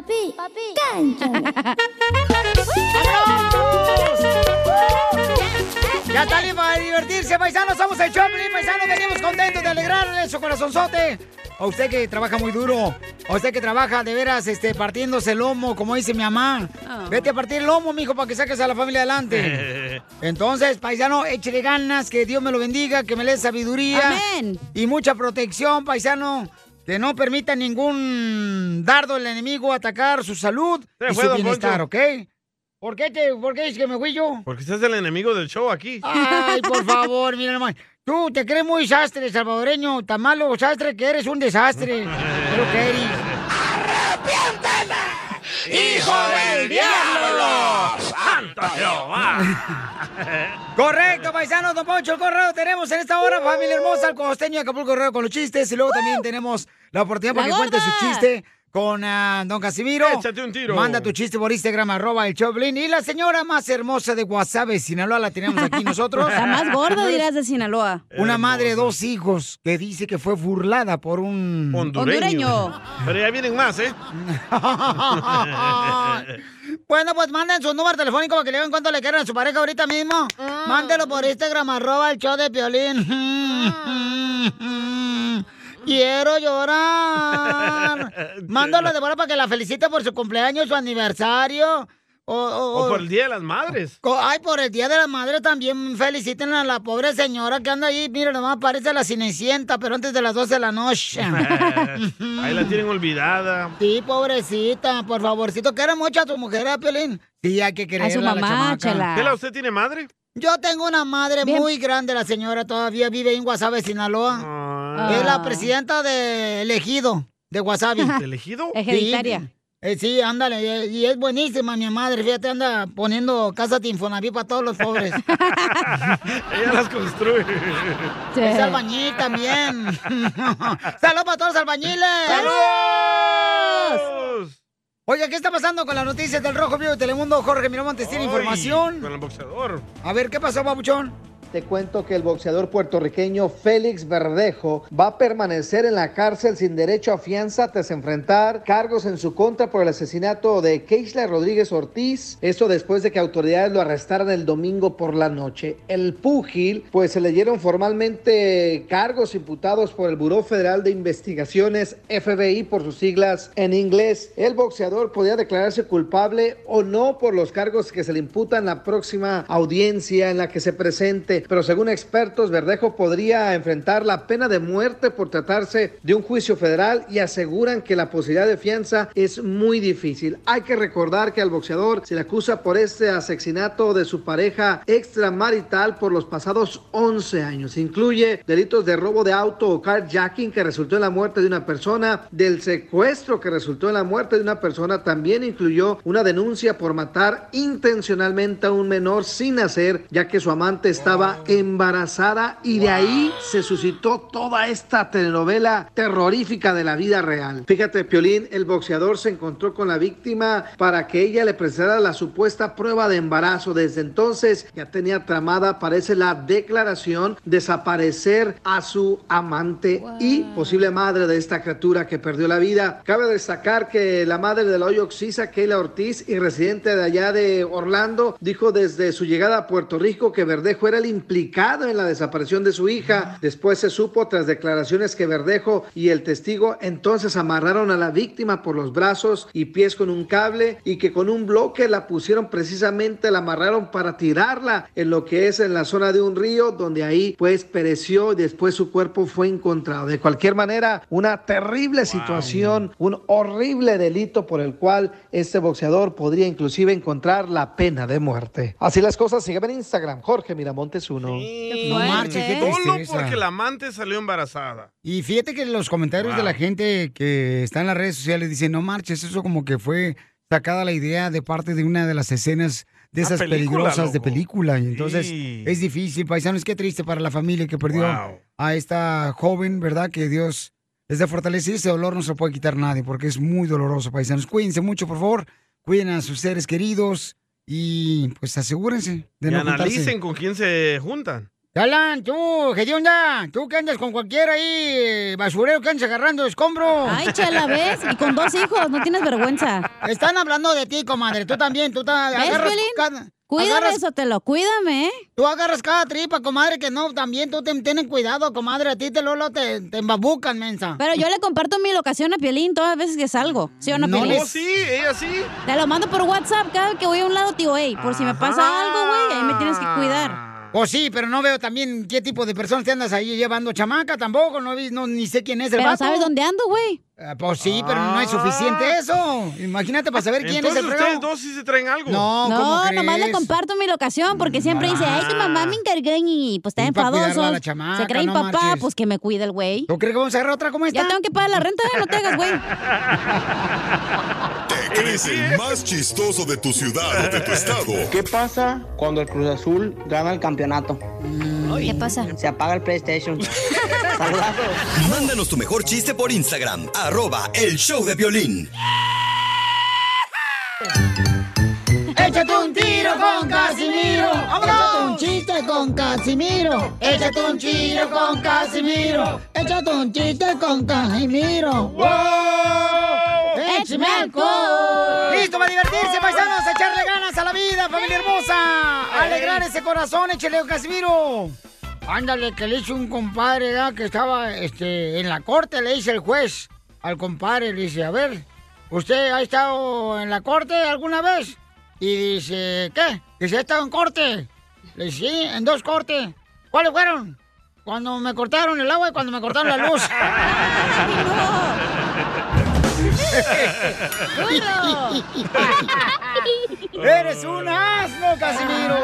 Papi, papi, cántame. Ya está listo para divertirse, paisanos. Somos el Choplin, paisanos. Venimos contentos de alegrarle su corazonzote. A usted que trabaja muy duro. A usted que trabaja de veras este, partiéndose el lomo, como dice mi mamá. Ah. Vete a partir el lomo, mijo, para que saques a la familia adelante. Entonces, paisano, échele ganas, que Dios me lo bendiga, que me le dé sabiduría. Amén. Y mucha protección, paisano. Que no permita ningún dardo del enemigo atacar su salud Se y fue, su bienestar, Poncho. ¿ok? ¿Por qué, te, ¿Por qué dices que me fui yo? Porque usted es el enemigo del show aquí. Ay, por favor, mira nomás. Tú te crees muy sastre, salvadoreño, tan malo sastre que eres un desastre. Pero que eres. ¡Hijo del diablo! ¡Santo Jehová! Correcto, paisanos, don Poncho, el correo tenemos en esta hora, familia hermosa, el costeño de Acapulco Correo con los chistes. Y luego también tenemos la oportunidad para ¡La que cuente su chiste con ah, don Casimiro. Échate un tiro. Manda tu chiste por Instagram, arroba el Choplin. Y la señora más hermosa de Guasave, Sinaloa, la tenemos aquí nosotros. La más gorda, dirás, de Sinaloa. Una madre de dos hijos que dice que fue burlada por un... Hondureño. Hondureño. Pero ya vienen más, ¿eh? bueno, pues manden su número telefónico para que le digan cuánto le quieren a su pareja ahorita mismo. Mándelo por Instagram, arroba el show de Piolín. Quiero llorar. Mándalo de vuelta para que la felicite por su cumpleaños, su aniversario. O, o- O por el Día de las Madres. Ay, por el Día de la Madre también feliciten a la pobre señora que anda ahí. Mira, nomás parece la Cinecienta, pero antes de las 12 de la noche. Ahí la tienen olvidada. Sí, pobrecita, por favorcito, quiere mucho a tu mujer, ¿eh, Piolín? Sí, hay que quererla, su la mamá, chamaca. chela. ¿Qué la usted tiene madre? Yo tengo una madre Bien. muy grande, la señora todavía vive en Guasave, Sinaloa. Ah, Es la presidenta de elegido de Guasave. ¿de elegido? Hereditaria. Eh, sí, ándale, y, y es buenísima mi madre, fíjate, anda poniendo casa de Infonavit para todos los pobres. Ella las construye. Sí. Es albañil también. ¡Saludos para todos los albañiles! ¡Saludos! Oye, ¿qué está pasando con las noticias del Rojo Vivo de Telemundo? Jorge Miramontes tiene información. Con el boxeador. A ver, ¿qué pasó, babuchón? Te cuento que el boxeador puertorriqueño Félix Verdejo va a permanecer en la cárcel sin derecho a fianza tras enfrentar cargos en su contra por el asesinato de Keishla Rodríguez Ortiz. Esto después de que autoridades lo arrestaran el domingo por la noche. El púgil, pues se le dieron formalmente cargos imputados por el Buró Federal de Investigaciones, FBI por sus siglas en inglés. El boxeador podía declararse culpable o no por los cargos que se le imputan la próxima audiencia en la que se presente, pero según expertos, Verdejo podría enfrentar la pena de muerte por tratarse de un juicio federal y aseguran que la posibilidad de fianza es muy difícil. Hay que recordar que al boxeador se le acusa por este asesinato de su pareja extramarital por los pasados 11 años. Incluye delitos de robo de auto o carjacking que resultó en la muerte de una persona, del secuestro que resultó en la muerte de una persona, también incluyó una denuncia por matar intencionalmente a un menor sin nacer, ya que su amante estaba embarazada y de ahí se suscitó toda esta telenovela terrorífica de la vida real. Fíjate, Piolín, el boxeador se encontró con la víctima para que ella le presentara la supuesta prueba de embarazo. Desde entonces ya tenía tramada, parece la declaración, desaparecer a su amante y posible madre de esta criatura que perdió la vida. Cabe destacar que la madre de la hoy Oxisa, Keila Ortiz, y residente de allá de Orlando, dijo desde su llegada a Puerto Rico que Verdejo era el implicado en la desaparición de su hija. Después se supo tras declaraciones que Verdejo y el testigo entonces amarraron a la víctima por los brazos y pies con un cable y que con un bloque la pusieron precisamente, la amarraron para tirarla en lo que es en la zona de un río donde ahí pues pereció y después su cuerpo fue encontrado. De cualquier manera, una terrible situación, un horrible delito por el cual este boxeador podría inclusive encontrar la pena de muerte. Así las cosas, sígueme en Instagram, Jorge Miramontes uno. No marches, qué Solo tristeza. porque la amante salió embarazada. Y fíjate que los comentarios de la gente que está en las redes sociales dicen, no marches, eso como que fue sacada la idea de parte de una de las escenas de Una esas película, peligrosas de loco. película. Y entonces Sí. es difícil, paisanos, qué triste para la familia que perdió Wow. a esta joven, ¿verdad? Que Dios les dé fortaleza y ese dolor no se lo puede quitar nadie porque es muy doloroso, paisanos. Cuídense mucho, por favor. Cuiden a sus seres queridos y pues asegúrense de Y no juntarse. analicen con quién se juntan. Alan, tú, ¿qué onda? Tú que andas con cualquiera ahí, basurero que andas agarrando escombros. Ay, chela, ¿ves? Y con dos hijos, no tienes vergüenza. Están hablando de ti, comadre. Tú también, tú ¿Ves, agarras cada- Cuídame, agarras- Sotelo, cuídame, ¿eh? Tú agarras cada tripa, comadre, que no, también tú te, tienen cuidado, comadre. A ti te lolo te, te embabucan, mensa. Pero yo le comparto mi locación a Piolín todas las veces que salgo. ¿Sí o no, No? Oh, sí, ella sí. Te lo mando por WhatsApp cada vez que voy a un lado, tío, ey, por si me pasa algo, güey, ahí me tienes que cuidar. Pues sí, pero no veo también qué tipo de personas te andas ahí llevando chamaca tampoco. No, vi- no ni sé quién es el Pero vato. ¿sabes dónde ando, güey? Ah, pues sí, pero no es suficiente eso. Imagínate para saber quién Entonces es el ustedes fregado. dos sí se traen algo. No, ¿cómo No, crees? nomás le comparto mi locación porque siempre dice, ay, tu mamá me encargó y pues está Y pa' cuidarla a enfadoso. la chamaca, Se cree mi no papá, marches. pues que me cuide el güey. ¿Tú crees que vamos a agarrar otra como esta? Ya tengo que pagar la renta, no te hagas, güey. ¿Te crees el más chistoso de tu ciudad o de tu estado? ¿Qué pasa cuando el Cruz Azul gana el campeonato? ¿Qué pasa? Se apaga el PlayStation. Saludazos. Mándanos tu mejor chiste por Instagram, arroba el show de violín. Échate un tiro con Casimiro. Échate un chiste con Casimiro. Échate un tiro con Casimiro. Échate un chiste con Casimiro. ¡Wow! ¡Échame alcohol! ¡Listo para divertirse, paisanos! ¡Echarle ganas a la vida, familia hermosa! ¡Alegrar ese corazón! ¡Échale, Casimiro! Ándale, que le hizo un compadre ¿verdad? que estaba este, en la corte, le dice el juez al compadre, le dice, a ver, ¿usted ha estado en la corte alguna vez? Y dice, ¿qué? Dice, ¿ha estado en corte? Le dice, sí, en dos cortes. ¿Cuáles fueron? Cuando me cortaron el agua y cuando me cortaron la luz. ¡Eres un asno, Casimiro!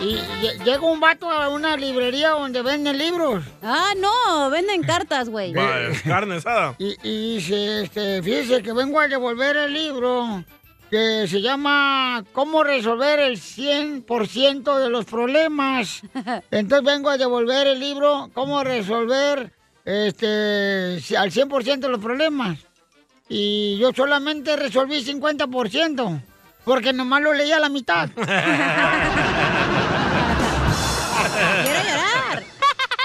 Y lle- llega un vato a una librería donde venden libros. Ah, no, venden cartas, güey. Carne asada. Y, y dice, este, fíjese que vengo a devolver el libro que se llama ¿Cómo resolver el 100% de los problemas? Entonces vengo a devolver el libro ¿Cómo resolver este, al 100% de los problemas? Y yo solamente resolví 50%, porque nomás lo leí a la mitad. Quiero llorar.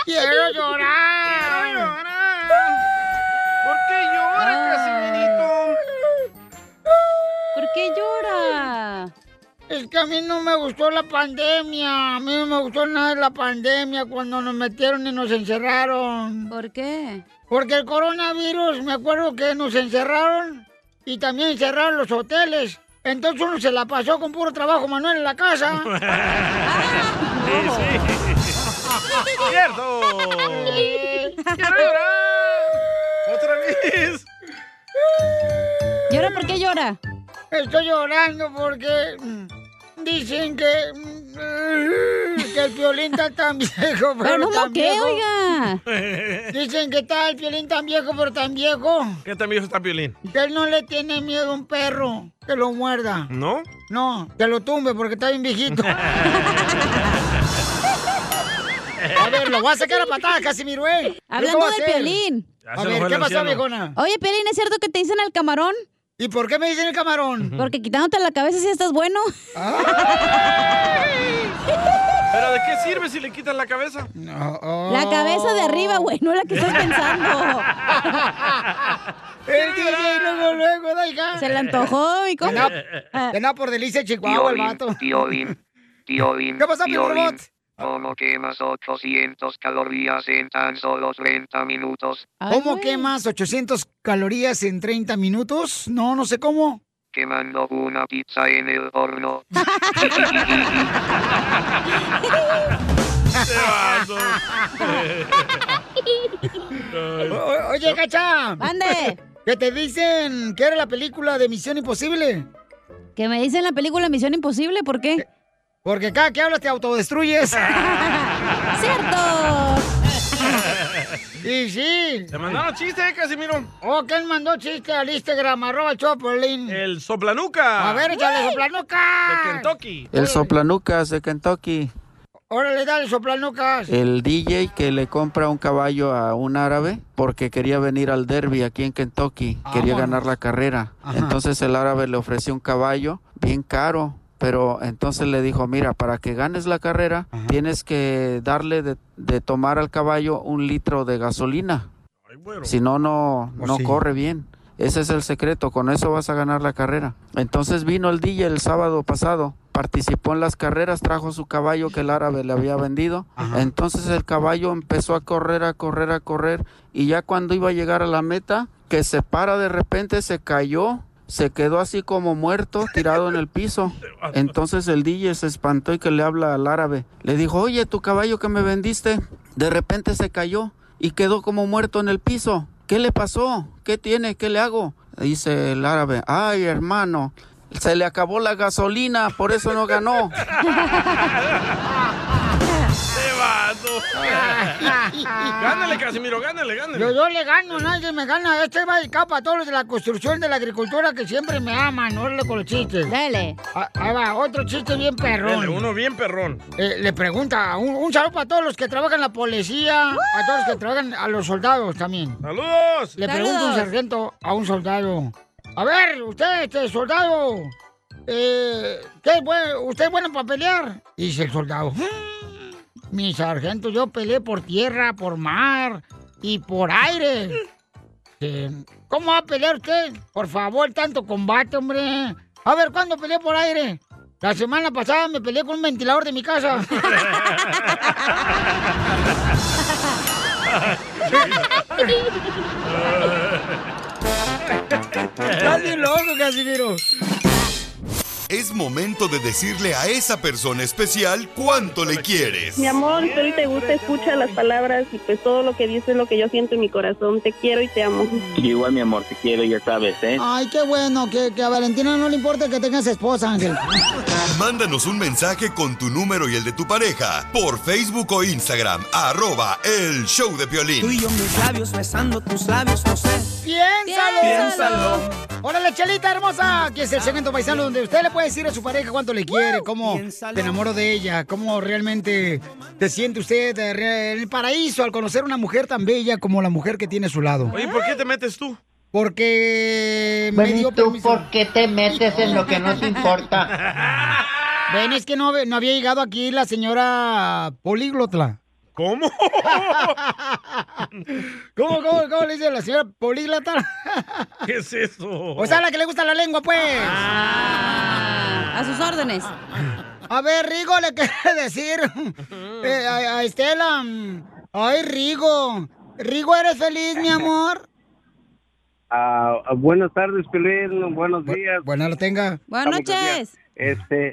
¡Quiero llorar! Es que a mí no me gustó la pandemia. A mí no me gustó nada la pandemia cuando nos metieron y nos encerraron. ¿Por qué? Porque el coronavirus, me acuerdo que nos encerraron y también encerraron los hoteles. Entonces uno se la pasó con puro trabajo manual en la casa. ¡Cierto! ¡Quiero llorar! ¡Otra vez! ¿Y ahora por qué llora? Estoy llorando porque dicen que, mm, que el violín está tan viejo, pero, Pero no tan moqué, viejo. oiga. Dicen que está el violín tan viejo, pero tan viejo, ¿Qué tan viejo está Piolín? que él no le tiene miedo a un perro que lo muerda. ¿No? No, que lo tumbe porque está bien viejito. A ver, lo voy a sacar a patadas, Casimiro, ¿eh? Hablando ¿Qué voy a de hacer? Piolín. A ver, ¿qué el pasó, viejona? Oye, Piolín, ¿es cierto que te dicen el camarón? ¿Y por qué me dicen el camarón? Porque quitándote la cabeza si estás bueno. ¿Pero de qué sirve si le quitan la cabeza? No, oh. La cabeza de arriba, güey, no la que estás pensando. El DJ luego, luego, da hija. Se le antojó y cómo. que andaba por delicia de Chihuahua el vato. tío Bim. Piolín, ¿Qué pasó, Piolín, Piolín? ¿Cómo quemas 800 calorías en tan solo 30 minutos? ¿Cómo quemas 800 calorías en 30 minutos? No, no sé cómo. Quemando una pizza en el horno. O- oye, Cacha. Mande. ¿Que te dicen que era la película de Misión Imposible? ¿Que me dicen la película Misión Imposible? ¿Por qué? Porque cada que hablas te autodestruyes. ¡Cierto! Y sí. Te mandaron chiste, eh, Casimiro. Oh, ¿quién mandó chiste al Instagram? Arroba Chopolin. El soplanuca. A ver, échale soplanuca. De Kentucky. El soplanucas de Kentucky. Órale, dale soplanucas. El DJ que le compra un caballo a un árabe porque quería venir al derby aquí en Kentucky, quería ganar la carrera. Ajá. Entonces el árabe le ofreció un caballo bien caro, pero entonces le dijo, mira, para que ganes la carrera tienes que darle de, de tomar al caballo un litro de gasolina. Si no, no, Pues no sí. corre bien. Ese es el secreto, con eso vas a ganar la carrera. Entonces vino el DJ el sábado pasado, participó en las carreras, trajo su caballo que el árabe le había vendido. Entonces el caballo empezó a correr, a correr, a correr. Y ya cuando iba a llegar a la meta, que se para de repente, se cayó, se quedó así como muerto, tirado en el piso. Entonces el DJ se espantó y que le habla al árabe. Le dijo, oye, tu caballo que me vendiste, de repente se cayó y quedó como muerto en el piso. ¿Qué le pasó? ¿Qué tiene? ¿Qué le hago? Dice el árabe, ay hermano, se le acabó la gasolina, por eso no ganó. Gánale, Casimiro, gánale, gánale. Yo, yo le gano, nadie me gana. Este va de capa a todos los de la construcción de la agricultura que siempre me aman. Órale con los chistes. Dale. Ahí va, otro chiste bien perrón. Dale, uno bien perrón. Eh, le pregunta, un, un saludo para todos los que trabajan en la policía, a todos los que trabajan, a los soldados también. ¡Saludos! Le pregunta un sargento a un soldado. A ver, usted, este soldado, eh. ¿usted es bueno para pelear? Y dice el soldado, "Mm, mi sargento, yo peleé por tierra, por mar y por aire. Eh, ¿Cómo va a pelear usted? Por favor, tanto combate, hombre. A ver, ¿cuándo peleé por aire? La semana pasada me peleé con un ventilador de mi casa. Estás bien loco, Casimiro. Es momento de decirle a esa persona especial cuánto le quieres. Mi amor, si hoy te gusta, escucha las palabras y pues todo lo que dices es lo que yo siento en mi corazón. Te quiero y te amo. Igual, mi amor, te quiero, ya sabes, ¿eh? Ay, qué bueno, que, que a Valentina no le importa que tengas esposa, Ángel. Mándanos un mensaje con tu número y el de tu pareja por Facebook o Instagram, arroba el show de Piolín. Tú y yo mis labios besando tus labios, no sé. ¡Piénsalo! Piénsalo. ¡Órale, Chelita hermosa! Aquí es el segmento paisano donde usted le puede decir a su pareja cuánto le quiere, cómo te enamoró de ella, cómo realmente te siente usted eh, en el paraíso al conocer una mujer tan bella como la mujer que tiene a su lado. Oye, ¿por qué te metes tú? Porque me Bueno, dio ¿y tú permiso. por qué te metes en lo que no te importa? Ven, es que no, no había llegado aquí la señora políglota. ¿Cómo? ¿Cómo, cómo, cómo le dice la señora políglota? ¿Qué es eso? O sea, la que le gusta la lengua, pues. A sus órdenes. A ver, Rigo le quiere decir eh, a, a Estela. Ay, Rigo. Rigo, ¿eres feliz, mi amor? Ah, ah, buenas tardes, Pelín. Buenos días. Buenas lo tenga. Buenas noches. Este,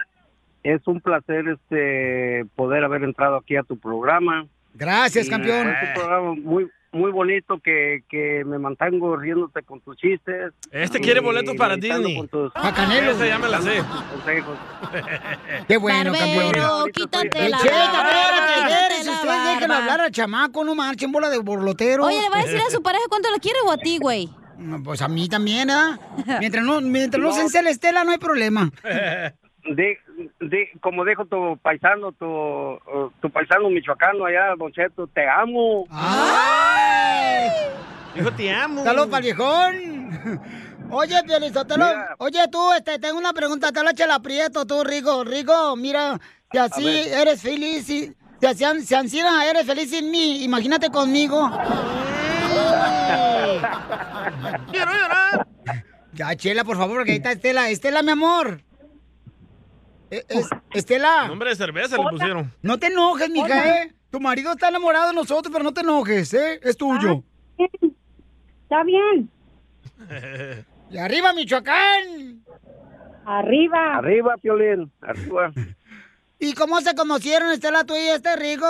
es un placer este poder haber entrado aquí a tu programa. Gracias, Y campeón. Es un programa muy muy bonito que, que me mantengo riéndote con tus chistes. Este Y quiere boletos para Disney. con tus Pa' Canelo. Esa ya me la sé. consejos. Qué bueno, Barbero, campeón. quítate la barba, la ustedes barba. hablar al chamaco, no marchen bola de borloteros. Oye, ¿le va a decir a su pareja cuánto le quiere o a ti, güey? No, Pues a mí también, ¿ah? Mientras no, mientras no, se encele Estela, no hay problema. De, de, como dijo tu paisano, tu, tu paisano michoacano allá, Don Cheto, te amo. ¡Ay! Dijo, te amo. ¡Saludos para el viejón! Oye, Piolizotelo, Mira. oye tú, este, tengo una pregunta, te la echa el aprieto tú, Rigo. Rigo, mira, si así eres feliz, si, si así, si ansina eres feliz sin mí, imagínate conmigo. Quiero llorar. Ya, Chela, por favor, porque ahí está Estela. Estela, mi amor. Eh, es- Estela. Nombre de cerveza le pusieron. No te enojes, mija, Hola. ¿eh? Tu marido está enamorado de nosotros, pero no te enojes, ¿eh? Es tuyo. Está bien. ¡Y arriba, Michoacán! Arriba. Arriba, Piolín, arriba. ¿Y cómo se conocieron, Estela, tú y este rico?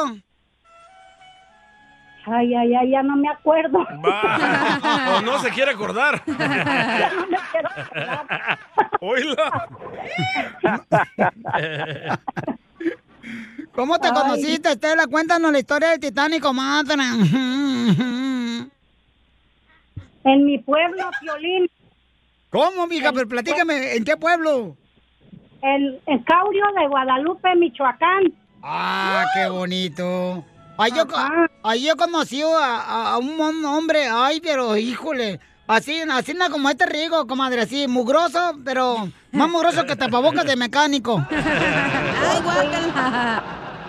Ay, ay, ay, ya no me acuerdo. O no se quiere acordar. Oíla. ¿Cómo te Ay. conociste, Estela? Cuéntanos la historia del Titanic, comadre. En mi pueblo, Piolín. ¿Cómo, mija? Pero platícame, ¿en qué pueblo? En, en Caurio de Guadalupe, Michoacán. Ah, qué bonito. Ahí yo, ahí yo conocí a, a- a un hombre, ay, pero híjole, así, así na- como este rico, comadre, así, mugroso, pero más mugroso que tapabocas de mecánico. Ay, guácala.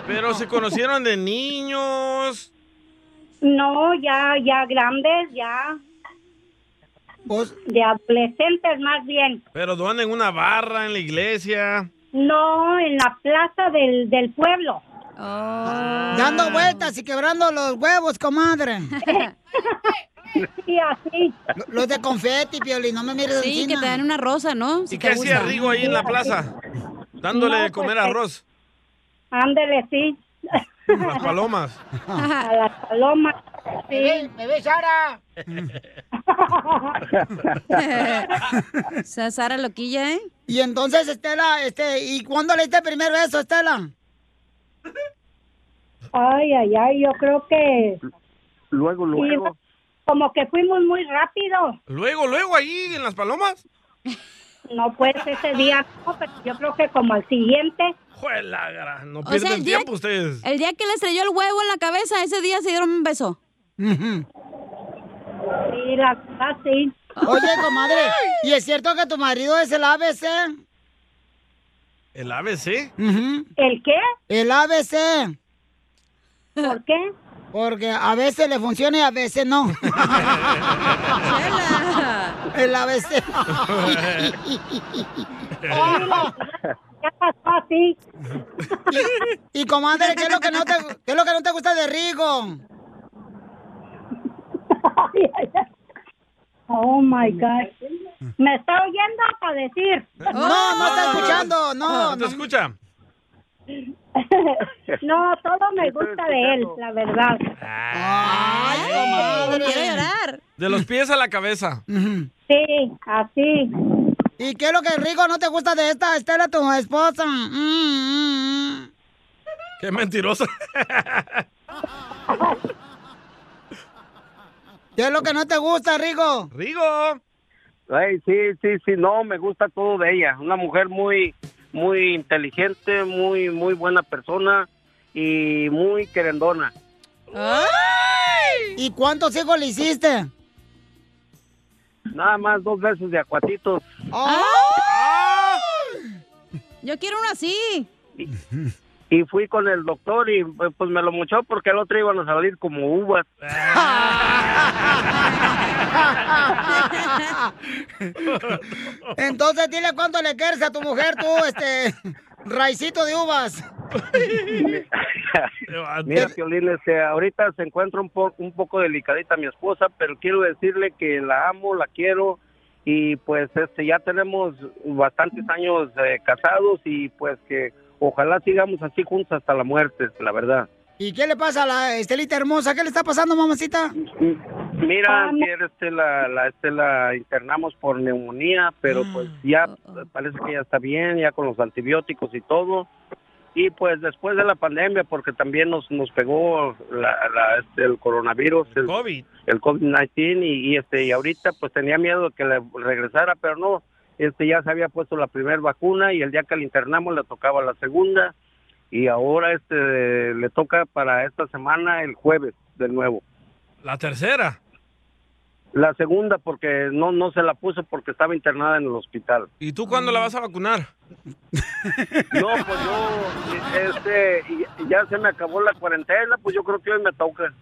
Pero se conocieron de niños. No, ya, ya grandes, ya. De adolescentes, más bien. Pero ¿dónde? En una barra, en la iglesia. No, en la plaza del, del pueblo. Dando vueltas y quebrando los huevos, comadre. Sí, así. Los de confeti, Pioli, no me mires Sí, que te dan una rosa, ¿no? Si ¿Y qué hacía. Rigo ahí en la plaza? Dándole No, de comer pues, arroz. Ándele, sí. Las palomas. A las palomas. Bebé, bebé Sara. Esa Sara loquilla, ¿eh? Y entonces, Estela, este, ¿y cuándo le diste el primer beso, Estela? Ay, ay, ay, yo creo que Luego, luego. como que fuimos muy rápido. Luego, luego ahí en las palomas. No, pues ese día, no, pero yo creo que como al siguiente. Juela, gra- no O pierden sea, el día, tiempo ustedes. el día que le estrelló el huevo en la cabeza, ese día se dieron un beso. Sí, la verdad, sí. Oye, comadre, ¿y es cierto que tu marido es el ABC? ¿El ABC? ¿El qué? El ABC. ¿Por qué? Porque a veces le funciona y a veces no. el ABC. Pasó así. Y, y, comadre, ¿qué es lo que no te, qué es lo que no te gusta de Rigo? Oh my God. ¿Me está oyendo para decir? No, no está escuchando, no. ¿No te escucha? No, todo me gusta de él, la verdad. Ay, comadre. Quiero llorar. De los pies a la cabeza. Sí, así. ¿Y qué es lo que Rigo no te gusta de esta Estela, tu esposa? Mm, mm, mm. Qué mentirosa. ¿Qué es lo que no te gusta, Rigo? Rigo. Ay, sí, sí, sí, no, me gusta todo de ella. Una mujer muy, muy inteligente, muy, muy buena persona y muy querendona. ¿Y cuántos hijos le hiciste? Nada más dos veces de acuatitos. Yo quiero uno así. Y fui con el doctor y pues pues, me lo muchó porque el otro iban a salir como uvas. Entonces dile cuánto le quieres a tu mujer, tú, este, raicito de uvas. Mira, Piolín, este, ahorita se encuentra un, po- un poco delicadita mi esposa, pero quiero decirle que la amo, la quiero y pues este ya tenemos bastantes años eh, casados y pues que ojalá sigamos así juntos hasta la muerte, la verdad. ¿Y qué le pasa a la Estelita hermosa? ¿Qué le está pasando, mamacita? Mira, ayer este, la, la, este, la internamos por neumonía, pero pues ya parece que ya está bien, ya con los antibióticos y todo. Y pues después de la pandemia, porque también nos, nos pegó la, la, este, el coronavirus, el COVID. el COVID-19 y, y, este y ahorita pues tenía miedo de que le regresara, pero no, este ya se había puesto la primera vacuna y el día que le internamos le tocaba la segunda y ahora este le toca para esta semana el jueves de nuevo. La tercera. La segunda porque no no se la puso porque estaba internada en el hospital. ¿Y tú cuándo la vas a vacunar? No, pues yo, este, ya se me acabó la cuarentena, pues yo creo que hoy me toca.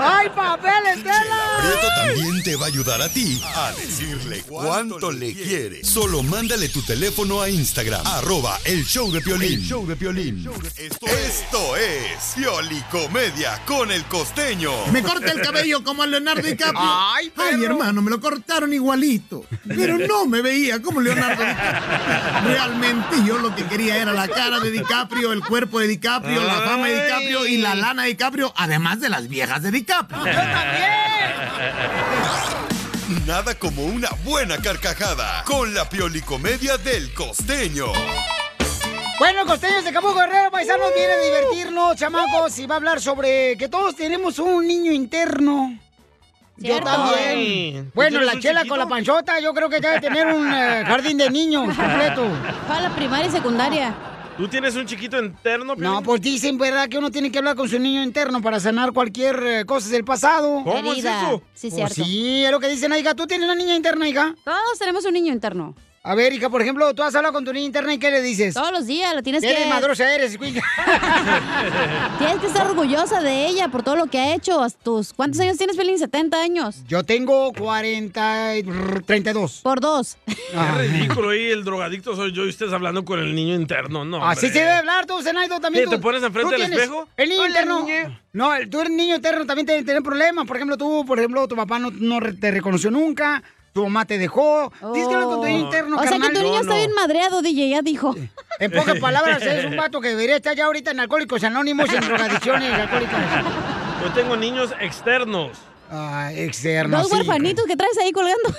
¡Ay, papel, Estela! Prieto también te va a ayudar a ti a decirle cuánto le quiere. Solo mándale tu teléfono a Instagram, arroba el show de Piolín. El show de Piolín. Esto, esto es Piolicomedia con el costeño. Me corta el cabello como a Leonardo DiCaprio. Ay, Ay, hermano, me lo cortaron igualito. Pero no me veía como Leonardo DiCaprio. Realmente yo lo que quería era la cara de DiCaprio, el cuerpo de DiCaprio, la fama de DiCaprio y la lana de DiCaprio, además de las viejas de DiCaprio. Nada como una buena carcajada con la Piolicomedia del costeño. Bueno, Costeños de Cabo Guerrero, paisanos, viene a divertirnos, chamacos, y va a hablar sobre que todos tenemos un niño interno. Yo también. Ay, ¿tú Bueno, la chela chiquito? con la panchota, yo creo que debe tener un eh, jardín de niños completo. Para la primaria y secundaria. ¿Tú tienes un chiquito interno, Piolín? No, pues dicen, ¿verdad? Que uno tiene que hablar con su niño interno para sanar cualquier eh, cosa del pasado. ¿Cómo es eso? Sí, Pues cierto. sí, es lo que dicen, hija. ¿Tú tienes una niña interna, hija? Todos tenemos un niño interno. A ver, hija, por ejemplo, tú has hablado con tu niña interna y ¿qué le dices? Todos los días, lo tienes ¿Qué que... madrosa eres? Tienes que estar orgullosa de ella por todo lo que ha hecho. Hasta Tus, ¿Cuántos años tienes, Pelín? 70 años. Yo tengo 40, y- 32. Por dos. Qué ridículo, y el drogadicto soy yo y ustedes hablando con el niño interno, no. Así hombre. se debe hablar tú, Zenaido, también. ¿Qué, tú- te pones enfrente tú del tienes espejo? El niño Hola, interno. niña. No, el- tú eres niño interno, también tener problemas. Por ejemplo, tú, por ejemplo, tu papá no, te reconoció nunca, tu mamá te dejó. Tienes que hablar con tu niño interno, Oh. O sea que tu niño está bien madreado, DJ, ya dijo. En pocas palabras, es un vato que debería estar ya ahorita en Alcohólicos Anónimos, en drogadicciones alcohólicas. Yo tengo niños externos. Ah, externos. Dos sí. huerfanitos que traes ahí colgando.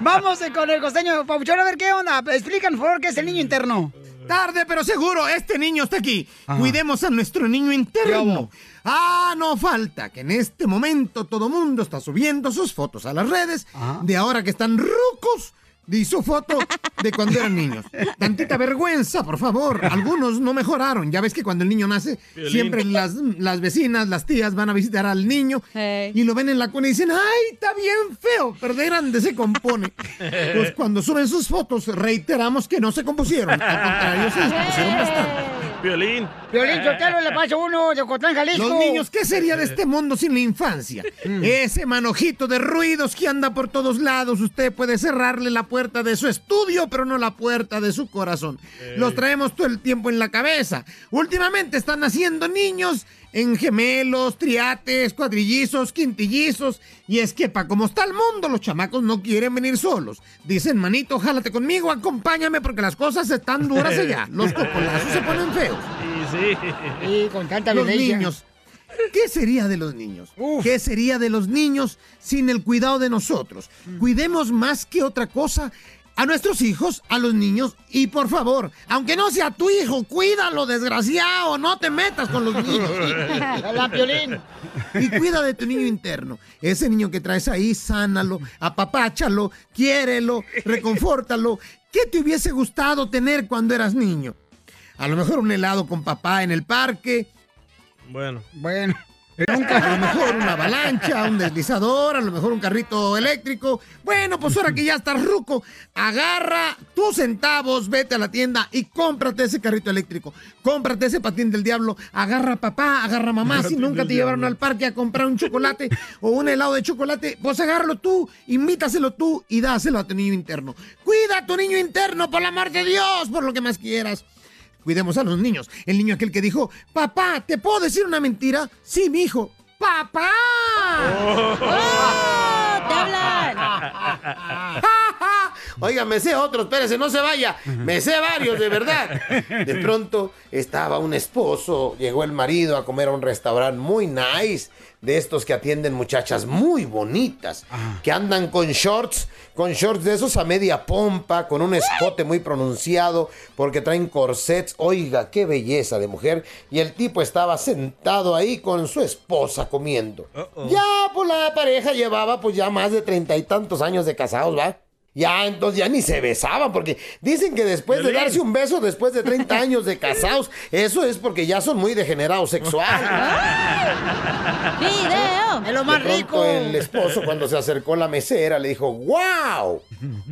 Vamos eh, con el costeño Pabuchón, a ver qué onda. Explícanos, por favor, qué es el niño interno. Tarde, pero seguro, este niño está aquí. Cuidemos a nuestro niño interno. Ah, no falta que en este momento todo mundo está subiendo sus fotos a las redes de ahora que están rucos. Y su foto de cuando eran niños. Tantita vergüenza, por favor. Algunos no mejoraron. Ya ves que cuando el niño nace, Violín. siempre las, las vecinas, las tías van a visitar al niño y lo ven en la cuna y dicen, ¡ay, está bien feo! Pero de grande se compone. Pues cuando suben sus fotos, reiteramos que no se compusieron. Al contrario, se dispusieron bastante. Violín. Violín Sotelo le pasa uno de Ocotlán, Jalisco. Los niños, ¿qué sería de este mundo sin la infancia? Ese manojito de ruidos que anda por todos lados, usted puede cerrarle la puerta de su estudio, pero no la puerta de su corazón. Los traemos todo el tiempo en la cabeza. Últimamente están naciendo niños en gemelos, triates, cuadrillizos, quintillizos. Y es que, pa' como está el mundo, los chamacos no quieren venir solos. Dicen, manito, jálate conmigo, acompáñame porque las cosas están duras allá. Los cocolazos se ponen feos. Sí, con tanta Los violencia. niños. ¿Qué sería de los niños? ¿Qué sería de los niños sin el cuidado de nosotros? Cuidemos más que otra cosa a nuestros hijos, a los niños y por favor, aunque no sea tu hijo, cuídalo, desgraciado, no te metas con los niños. Y cuida de tu niño interno. Ese niño que traes ahí, sánalo, apapáchalo, quiérelo, reconfórtalo. ¿Qué te hubiese gustado tener cuando eras niño? A lo mejor un helado con papá en el parque, Bueno. Bueno. a lo mejor una avalancha, un deslizador, a lo mejor un carrito eléctrico. Bueno, pues ahora que ya estás ruco, agarra tus centavos, vete a la tienda y cómprate ese carrito eléctrico. Cómprate ese patín del diablo. Agarra a papá, agarra a mamá. Si nunca te llevaron diablo. al parque a comprar un chocolate o un helado de chocolate, pues agárralo tú, invítaselo tú y dáselo a tu niño interno. Cuida a tu niño interno, por el amor de Dios, por lo que más quieras. Cuidemos a los niños. El niño aquel que dijo, papá, ¿te puedo decir una mentira? Sí, mi hijo. ¡Papá! ¡Te hablan! Oiga, me sé otro, espérese, no se vaya. Me sé varios, de verdad. De pronto estaba un esposo, llegó el marido a comer a un restaurante muy nice, de estos que atienden muchachas muy bonitas, que andan con shorts, con shorts de esos a media pompa, con un escote muy pronunciado, porque traen corsets. Oiga, qué belleza de mujer. Y el tipo estaba sentado ahí con su esposa comiendo. Ya, pues la pareja llevaba pues ya más de treinta y tantos años de casados, ¿va? Ya, entonces ya ni se besaban, porque dicen que después de darse un beso después de 30 años de casados, eso es porque ya son muy degenerados sexuales. ¡Video! Es lo más De rico. El esposo cuando se acercó a la mesera le dijo, wow,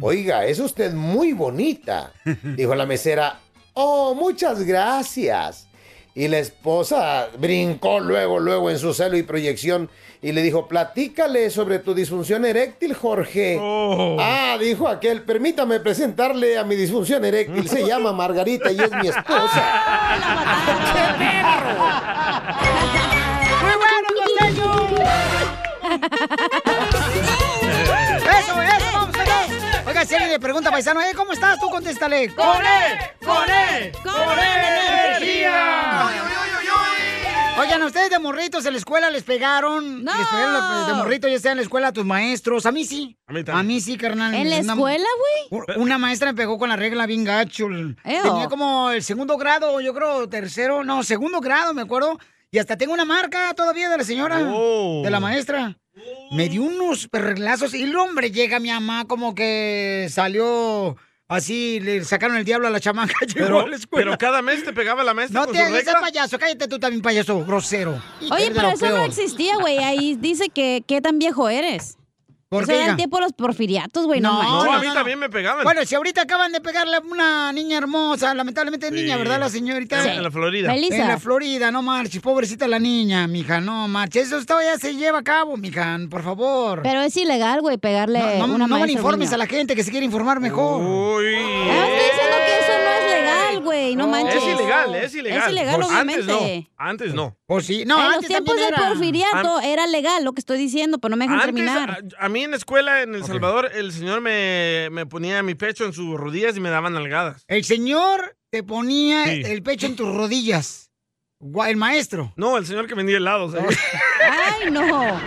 oiga, es usted muy bonita. Dijo la mesera, oh, muchas gracias. Y la esposa brincó luego, luego en su celo y proyección y le dijo, platícale sobre tu disfunción eréctil, Jorge. Ah, dijo aquel, permítame presentarle a mi disfunción eréctil. Se llama Margarita y es mi esposa. ¡Muy bueno, ¡Eso, eso! ¡Vamos, todos! Oiga, si alguien le pregunta, paisano, eh, ¿cómo estás? Tú contéstale. ¡Con él! ¡Con él! ¡Con energía! Oigan, ¿a ustedes de morritos en la escuela les pegaron? No. ¿Les pegaron de morrito ya sea en la escuela a tus maestros? A mí sí. A mí también. sí, carnal. ¿En la Una- escuela, güey? Una maestra me pegó con la regla bien gacho. Tenía como el segundo grado, yo creo, tercero, no, segundo grado, me acuerdo. Y hasta tengo una marca todavía de la señora, Oh. de la maestra. Me dio unos perreglazos y el hombre llega mi mamá como que salió así, le sacaron el diablo a la chamaca. llegó Pero, a la escuela. pero cada mes te pegaba la maestra no con te hagas payaso, cállate tú también, payaso, grosero. Oye, pero eso no existía, güey. Ahí dice que qué tan viejo eres. ¿Por eso qué, era hija? en tiempo de los porfiriatos, güey. No, No. No, a mí también me pegaban. Bueno, si ahorita acaban de pegarle a una niña hermosa, lamentablemente niña, Sí. ¿verdad, la señorita? Sí. En la Florida. Melissa. En la Florida, no marches, pobrecita la niña, mija, no marches. Eso todavía se lleva a cabo, mija, por favor. Pero es ilegal, güey, pegarle no, no, una niño. a la gente que se quiere informar mejor. Uy. Ah, güey. No, manches. Es ilegal, es ilegal. Es ilegal, Pues obviamente. Antes no, antes no. Pues sí, no, en los tiempos del era. porfiriato era legal lo que estoy diciendo, pero no me dejan Antes, terminar. a, a mí en la escuela en El Salvador, el señor me, me ponía mi pecho en sus rodillas y me daban nalgadas. El señor te ponía Sí. el pecho en tus rodillas. El maestro. No, el señor que vendía helados. ahí. Ay, no.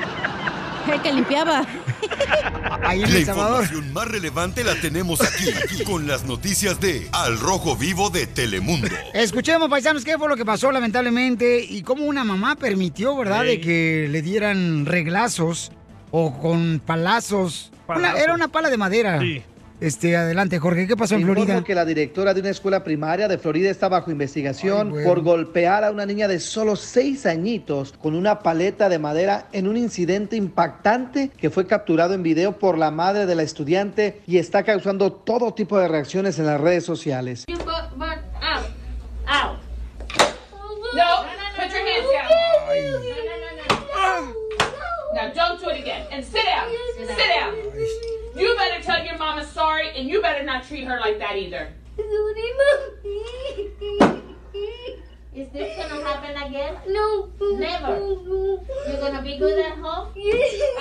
El que limpiaba. Ahí en La El Salvador. información más relevante la tenemos aquí, aquí, con las noticias de Al Rojo Vivo de Telemundo. Escuchemos, paisanos, qué fue lo que pasó lamentablemente y cómo una mamá permitió, ¿verdad?, de Ey. que le dieran reglazos o con palazos. Una- Palazos. era una pala de madera. Sí. Este, adelante, Jorge, ¿qué pasó en Florida? que la directora de una escuela primaria de Florida está bajo investigación Ay, por golpear a una niña de solo seis añitos con una paleta de madera en un incidente impactante que fue capturado en video por la madre de la estudiante y está causando todo tipo de reacciones en las redes sociales. But, but, out. Out. No, put your hands down. No, no, no, no. Now don't do it again. And sit down. Sit down. Better not treat her like that either. Is this gonna happen again? No. Never. You're gonna be good at home?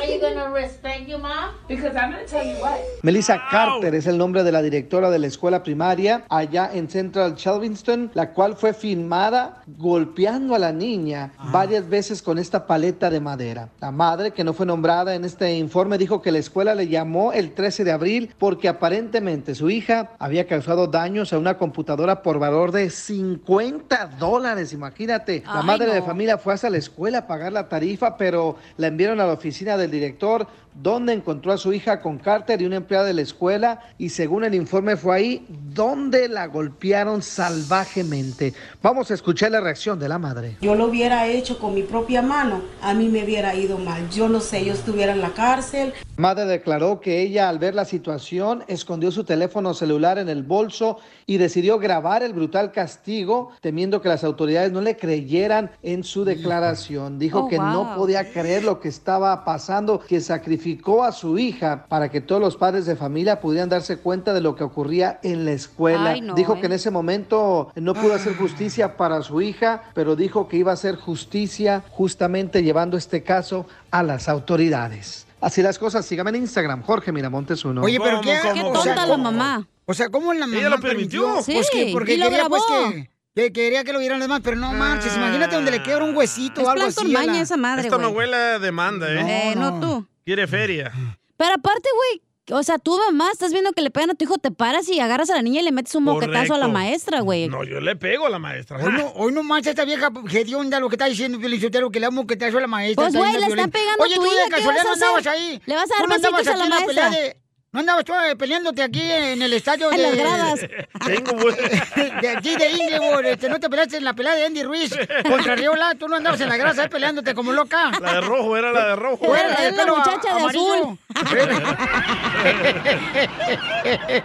Are you gonna respect your mom? Because I'm gonna tell you what. Melissa Carter es el nombre de la directora de la escuela primaria allá en Central Shelvinston, la cual fue filmada golpeando a la niña varias veces con esta paleta de madera. La madre, que no fue nombrada en este informe, dijo que la escuela le llamó el 13 de abril porque aparentemente su hija había causado daños a una computadora por valor de 50 dólares. Imagínate, la Ay, madre de familia fue hasta la escuela a pagar la tarifa, pero la enviaron a la oficina del director, donde encontró a su hija con Carter y una empleada de la escuela, y según el informe fue ahí donde la golpearon salvajemente. Vamos a escuchar la reacción de la madre. Yo lo hubiera hecho con mi propia mano, a mí me hubiera ido mal. Yo no sé, yo estuviera en la cárcel. Madre declaró que ella al ver la situación escondió su teléfono celular en el bolso y decidió grabar el brutal castigo, temiendo que las autoridades no le creyeran en su declaración. Dijo Oh, que no podía creer lo que estaba pasando, que sacrificó a su hija para que todos los padres de familia pudieran darse cuenta de lo que ocurría en la escuela. Ay, no, dijo eh. que en ese momento no pudo hacer justicia para su hija, pero dijo que iba a hacer justicia justamente llevando este caso a las autoridades. Así las cosas, sígame en Instagram, Jorge Miramontes uno. Oye, pero ¿Cómo, qué, Qué cómo? o sea, tonta la ¿cómo? mamá. O sea, ¿cómo la mamá Ella lo permitió. Sí, Pues que porque y lo quería pues grabó. que, que quería que lo vieran los demás, pero no marches, imagínate donde le quebra un huesito Es o algo así. la- esa madre, Esta güey. novela demanda, ¿eh? Eh, no tú. Quiere feria. Pero aparte, güey, o sea, tú mamá estás viendo que le pegan a tu hijo, te paras y agarras a la niña y le metes un moquetazo a la Correcto. maestra, güey. No, yo le pego a la maestra. Hoy no, hoy no mancha esta vieja hedionda lo que está diciendo Felicitero, que le que te hace a la maestra. Pues, güey, le está violenta. pegando Oye, a tu tú hija, de ¿qué casualidad a no andabas ahí. Le vas a dar Tú no andabas besitos a aquí la en pelea maestra. de- ¿No andabas tú eh, peleándote aquí en el estadio En de... las gradas. de aquí de Inglewood, este, ¿no te peleaste en la pelea de Andy Ruiz contra Riola? Tú no andabas en la grasa ahí peleándote como loca. La de rojo, era la de rojo. Era la pelo muchacha de amarillo.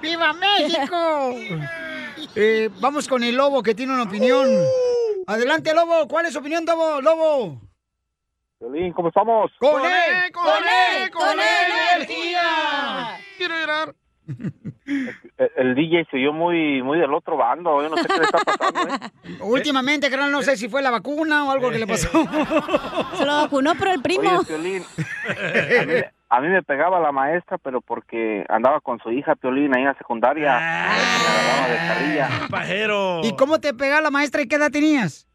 ¡Viva México! Eh, vamos con el lobo que tiene una opinión. Adelante, lobo. ¿Cuál es su opinión, lobo? Lobo. Violín, ¿cómo estamos? ¡Con él! con él! ¡Con energía! Quiero llorar. El, el DJ se oyó muy, muy del otro bando. Yo no sé qué le está pasando, ¿eh? Últimamente, carnal, no sé si fue la vacuna o algo que le pasó. Se lo vacunó, pero el primo. Oye, Piolín, a mí, a mí me pegaba la maestra, pero porque andaba con su hija Piolín ahí en la secundaria. De carrilla. Pajero. ¿Y cómo te pegaba la maestra y qué edad tenías?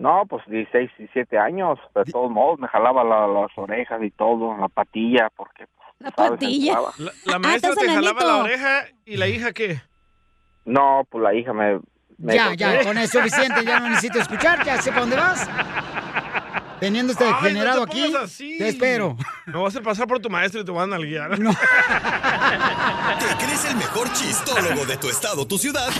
No, pues 16, 17 años. De todos modos, me jalaba la- las orejas y todo, la patilla, porque... La ¿sabes? patilla. La, la maestra estás te jalaba la oreja y la hija qué? No, pues la hija me... me Ya, ya, con eso es suficiente, ya no necesito escuchar, ya sé para dónde vas. Teniendo este Ay, no te generado aquí, así. te espero. Me vas a hacer pasar por tu maestro y te van a guiar. No. ¿Te crees el mejor chistólogo de tu estado, tu ciudad?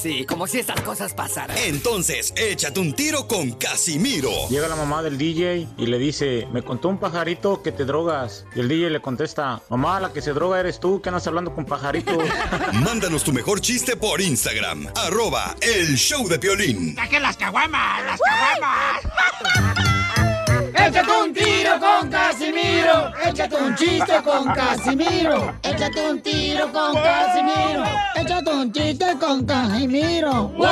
Sí, como si estas cosas pasaran. Entonces, échate un tiro con Casimiro. Llega la mamá del DJ y le dice, me contó un pajarito que te drogas. Y el DJ le contesta, mamá, la que se droga eres tú, que andas hablando con pajaritos. Mándanos tu mejor chiste por Instagram, arroba el show de Piolín. ¡Saquen las caguamas! ¡Las caguamas! Échate un tiro con Casimiro. Échate un chiste con Casimiro. Échate un tiro con Casimiro. Échate un chiste con Casimiro. ¡Wow!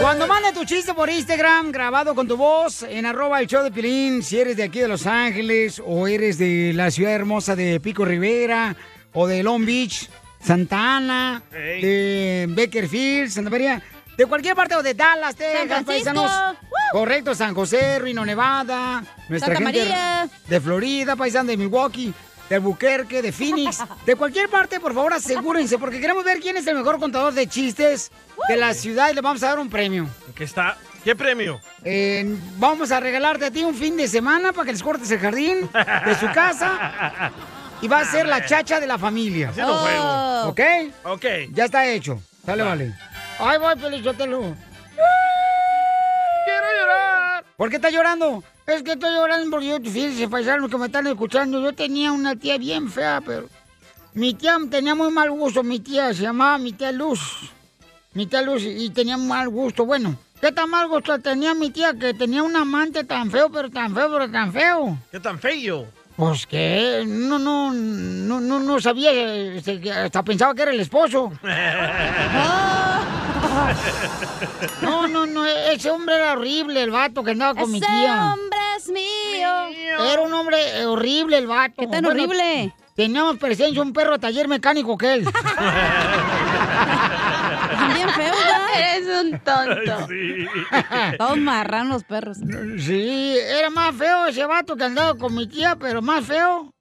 Cuando mande tu chiste por Instagram, grabado con tu voz, en arroba el show de Pilín, si eres de aquí de Los Ángeles, o eres de la ciudad hermosa de Pico Rivera, o de Long Beach, Santa Ana, Ey. de Beckerfield, Santa María, de cualquier parte, o de Dallas, Texas, Francisco. paisanos. Correcto, San José, Reno, Nevada, nuestra Santa gente María. de Florida, paisano de Milwaukee, de Albuquerque, de Phoenix, de cualquier parte, por favor, asegúrense, porque queremos ver quién es el mejor contador de chistes de la ciudad y le vamos a dar un premio. ¿Qué está? ¿Qué premio? Eh, vamos a regalarte a ti un fin de semana para que les cortes el jardín de su casa y va a ser la chacha de la familia. Juego. ¿Ok? Ok. Ya está hecho. Sale, vale. Ay, voy, Pelichotelo. Quiero llorar. ¿Por qué estás llorando? Es que estoy llorando porque yo, fíjense, paisanos que me están escuchando, yo tenía una tía bien fea, pero mi tía tenía muy mal gusto, mi tía se llamaba mi tía Luz. Mi tía Luz y tenía mal gusto. Bueno, ¿qué tan mal gusto tenía mi tía que tenía un amante tan feo, pero tan feo, pero tan feo? ¿Qué tan feo? Pues que no, no, no, no, no sabía, este, hasta pensaba que era el esposo. No, no, no, ese hombre era horrible, el vato que andaba con mi Ese tía. hombre es mío. Era un hombre horrible el vato. ¿Qué tan horrible? Teníamos presencia un perro de taller mecánico que él. Bien feo. Eres un tonto. Sí. Todos marran los perros. Sí, era más feo ese vato que andaba con mi tía, pero más feo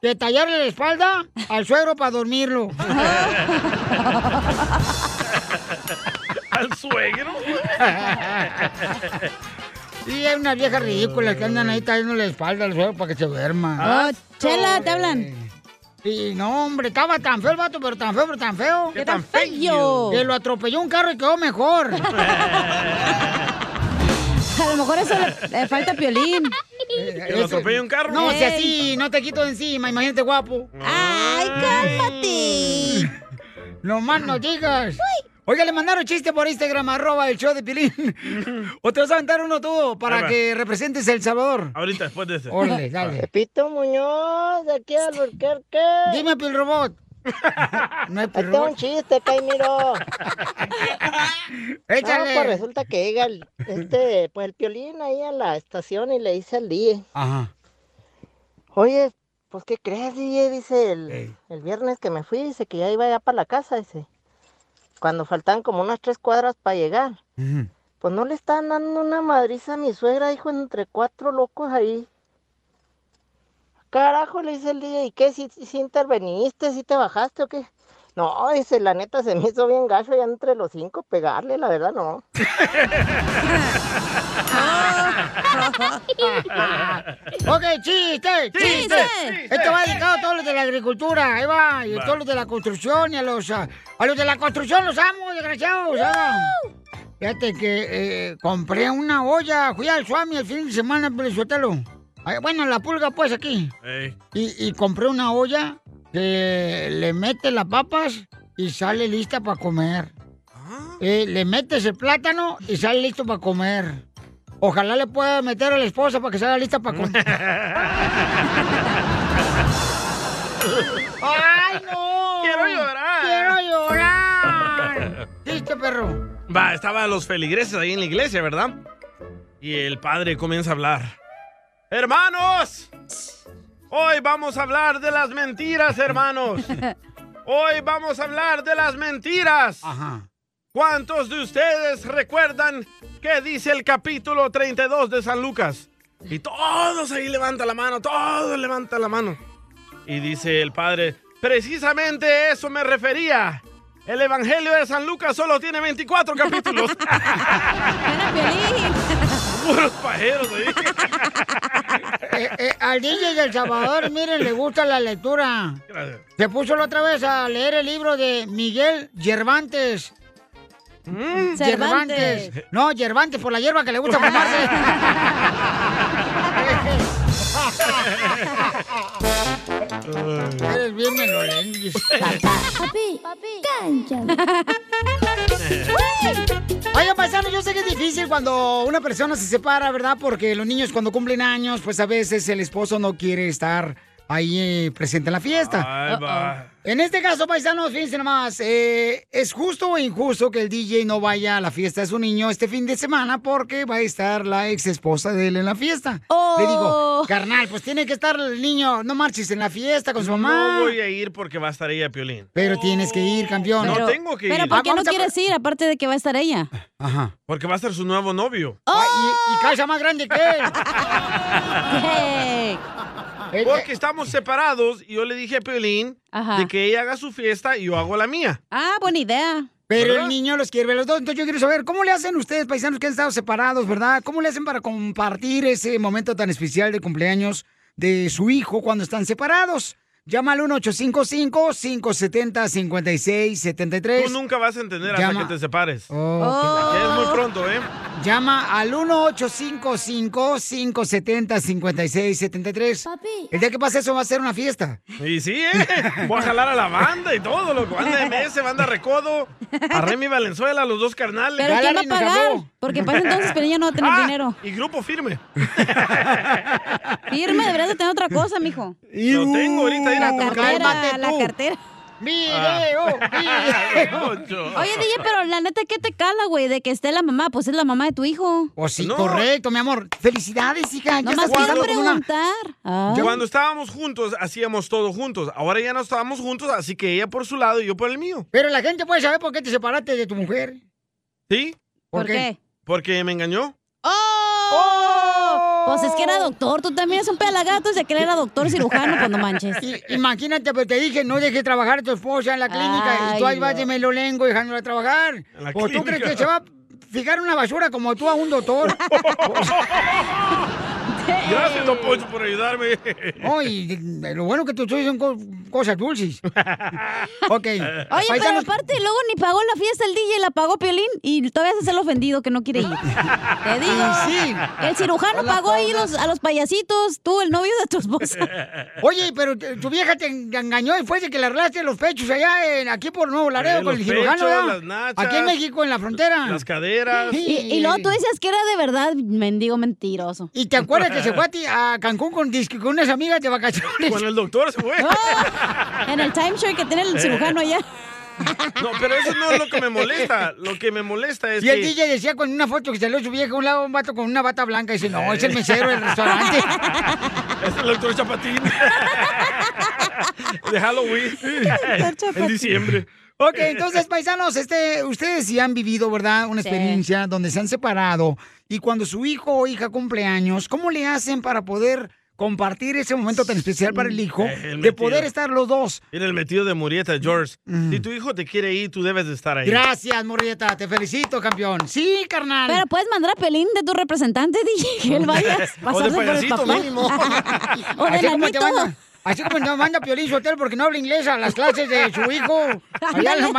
que tallarle la espalda al suegro para dormirlo. ¿Al suegro? Sí, hay unas viejas ridículas que andan ahí tallando la espalda al suegro para que se duerma. Oh, Chela, te hablan. Sí, no, hombre, estaba tan feo el vato, pero tan feo, pero tan feo. ¿Qué tan feo? Que lo atropelló un carro y quedó mejor. A lo mejor eso le, le falta piolín. ¿Que lo atropella un carro? No, si así, no te quito de encima, imagínate guapo. ¡Ay, cálmate! No más no digas. Oiga, le mandaron chiste por Instagram, arroba el show de Pilín. o te vas a aventar uno tú para que representes El Salvador. Ahorita, después de ese. Órale, dale. Pepito Muñoz, de aquí a Alburquerque. Dime, Pil Robot. no hay Pil tengo un chiste, Caimiro. Échale. No, pues resulta que llega el, este, pues el piolín ahí a la estación y le dice al DJ, Ajá. oye, pues ¿qué crees, DJ? Dice el, el viernes que me fui, dice que ya iba ya para la casa, dice. Cuando faltaban como unas tres cuadras para llegar. Pues no le estaban dando una madriza a mi suegra, hijo, entre cuatro locos ahí. Carajo, le dice el DJ, ¿y qué? ¿Si, si interveniste? ¿Si te bajaste o qué? No, dice, la neta se me hizo bien gacho ya entre los cinco pegarle, la verdad no. ok, chiste, chiste. Esto va dedicado a todos los de la agricultura, ahí va, y a todos los de la construcción y a los, ah, a los de la construcción los amo, desgraciados. ah. Fíjate que eh, compré una olla, fui al Suami el fin de semana, Pelizotelo. Bueno, la pulga pues aquí. Y compré una olla que le mete las papas y sale lista para comer. Eh, le metes el plátano y sale listo para comer. Ojalá le pueda meter a la esposa para que salga lista para comer. ¡Ay, no! Quiero llorar. ¡Quiero llorar! ¿Viste, perro? Va, estaban los feligreses ahí en la iglesia, ¿verdad? Y el padre comienza a hablar. Hermanos, hoy vamos a hablar de las mentiras, hermanos. Hoy vamos a hablar de las mentiras. ¿Cuántos de ustedes recuerdan qué dice el capítulo 32 de San Lucas? Y todos ahí levantan la mano, todos levantan la mano. Y dice el padre, precisamente eso me refería. El Evangelio de San Lucas solo tiene 24 capítulos. Puros pajeros ahí. Eh, eh, al DJ del Salvador, miren, le gusta la lectura. Gracias. Se puso la otra vez a leer el libro de Miguel Yervantes. Mm. Yervantes. No, Yervantes por la hierba que le gusta fumarse. Eres bien menolenguis. Papi, papi, Oigan, paisano, yo sé que es difícil cuando una persona se separa, ¿verdad? Porque los niños cuando cumplen años, pues a veces el esposo no quiere estar ahí eh, presente en la fiesta. Ay, va. En este caso, paisanos, fíjense nomás, eh, ¿es justo o injusto que el DJ no vaya a la fiesta de su niño este fin de semana porque va a estar la ex esposa de él en la fiesta? Le digo, carnal, pues tiene que estar el niño, no marches en la fiesta con su mamá. No voy a ir porque va a estar ella, Piolín. Pero tienes que ir, campeón. No tengo que Pero ir. ¿por qué Ah, no a- quieres ir? Aparte de que va a estar ella. Ajá. Porque va a ser su nuevo novio. Ay, y, y casa más grande que él. Porque estamos separados y yo le dije a Piolín Ajá. de que ella haga su fiesta y yo hago la mía. Ah, buena idea. Pero ¿Verdad? el niño los quiere ver los dos. Entonces yo quiero saber, ¿cómo le hacen ustedes, paisanos que han estado separados, verdad? ¿Cómo le hacen para compartir ese momento tan especial de cumpleaños de su hijo cuando están separados? Llama al 1-855-570-5673. Tú nunca vas a entender Llama- hasta que te separes. Oh, Que Es muy pronto, ¿eh? Llama al 1-855-570-5673. El día que pase eso va a ser una fiesta. Y sí, ¿eh? Voy a jalar a la banda y todo, loco. Banda MS, banda Recodo, a Remy Valenzuela, los dos carnales. ¿Pero quién va a pagar? Porque para entonces Pelín ya no va a tener Ah, dinero. Y grupo firme. Firme, deberías de tener otra cosa, mijo. Lo tengo ahorita, mira. La cartera, la cartera. ¡Video! Oye, DJ, pero la neta, ¿qué te cala, güey? De que esté la mamá, pues es la mamá de tu hijo. O sí, No. correcto, mi amor. Felicidades, hija. Nomás estás quiero con una- preguntar. Ah. Cuando estábamos juntos, hacíamos todo juntos. Ahora ya no estábamos juntos, así que ella por su lado y yo por el mío. Pero la gente puede saber por qué te separaste de tu mujer. ¿Sí? ¿Por, qué? Porque me engañó. ¡Oh! Pues es que era doctor. Tú también eres un pelagato de que él era doctor cirujano cuando manches. I- imagínate, pero te dije, no dejes trabajar a tu esposa en la clínica y tú ahí Ay, vas de melolengo dejándola trabajar. La ¿O tú clínica. crees que se va a fijar una basura como tú a un doctor? Gracias, don Poncho, por ayudarme. Oye, lo bueno que tus tuyos son co- cosas dulces. ok. Oye, pero aparte, luego ni pagó la fiesta el DJ, la pagó Piolín y todavía se hace el ofendido que no quiere ir. Te digo. Y sí. El cirujano Hola, pagó ahí los, a los payasitos, tú, el novio de tu esposa. Oye, pero tu vieja te engañó después de que le arreglaste los pechos allá en, aquí por Nuevo Laredo Eh, con el cirujano. pechos, ¿verdad? las nachas. Aquí en México, en la frontera. Las caderas. Y, y luego tú decías que era de verdad, mendigo mentiroso. ¿Y te acuerdas que se fue a, ti- a Cancún con, con unas amigas de vacaciones? Con el doctor se fue. En el timeshare que tiene el cirujano allá. No, pero eso no es lo que me molesta. Lo que me molesta es Y el que... DJ decía con una foto que salió su vieja a un lado un vato con una bata blanca y dice, no, es el mesero del restaurante. Es el doctor Chapatín. De Halloween. en diciembre. Ok, entonces, paisanos, este, ustedes sí han vivido, ¿verdad? Una Sí. experiencia donde se han separado y cuando su hijo o hija cumple años, ¿cómo le hacen para poder compartir ese momento tan especial para el hijo, El de poder estar los dos. Mira el metido de Murieta, George. Si tu hijo te quiere ir, tú debes de estar ahí. Gracias, Morrieta, te felicito, campeón. Sí, carnal. Pero puedes mandar a Pelín de tu representante, DJ, que él vaya a O de pasarse por el payasito papá. mínimo. o de Así como te nanito. manda, así como te manda Piolín Sotelo porque no habla inglés a las clases de su hijo. Allá en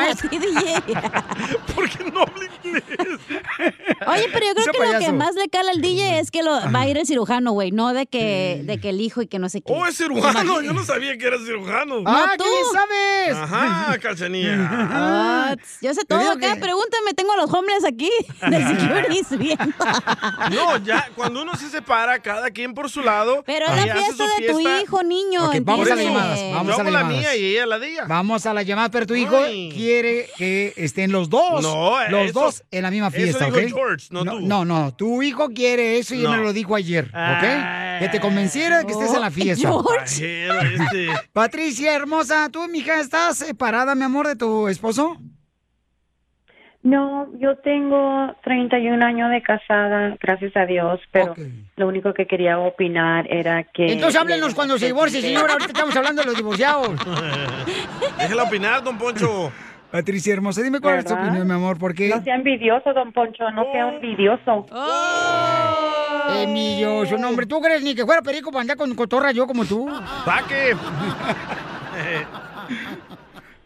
la maestra. Así, DJ. Oye, pero yo creo Ese que lo que más le cala al DJ es que lo, va a ir el cirujano, güey, no de que, de que el hijo y que no sé qué. Oh, es cirujano. Yo no sabía que era cirujano. ¡Ah, tú. qué sabes! Ajá. Ah, yo sé todo acá, que- pregúntame, tengo a los hombres aquí viendo. No, ya, cuando uno se separa, cada quien por su lado. Pero es la fiesta de tu fiesta. hijo, niño. Ok, vamos a las llamadas. Vamos Yo a hago las la llamadas. mía y ella la de ella. Vamos a la llamada, pero tu hijo Ay. quiere que estén los dos. No, los eso- dos en la misma eso fiesta, dijo ¿ok? George, no tú. No, no, tu hijo quiere eso y él No. me lo dijo ayer, ¿ok? Que te convenciera de que estés en la fiesta. Pajero este. Patricia, hermosa, tú, mija, ¿estás separada, mi amor, de tu esposo? No, yo tengo 31 años de casada, gracias a Dios, pero lo único que quería opinar era que... Entonces háblenos cuando se divorcie, señora. Ahorita estamos hablando de los divorciados. Déjela opinar, don Poncho. Patricia, hermosa, dime cuál es tu opinión, mi amor, porque... No sea envidioso, don Poncho, no sea envidioso. Emilioso, no, hombre, ¿tú crees ni que fuera perico para andar con cotorra yo como tú? ¡Saque!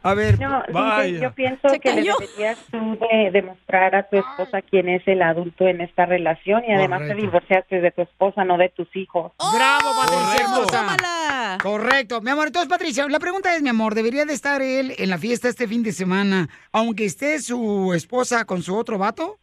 A ver, No, Vaya. yo pienso que le deberías tú de demostrar a tu esposa quién es el adulto en esta relación y además te divorciaste de tu esposa, no de tus hijos. ¡Bravo, Patricia Correcto. hermosa! Correcto. Mi amor, entonces, Patricia, la pregunta es, mi amor, ¿debería de estar él en la fiesta este fin de semana, aunque esté su esposa con su otro vato?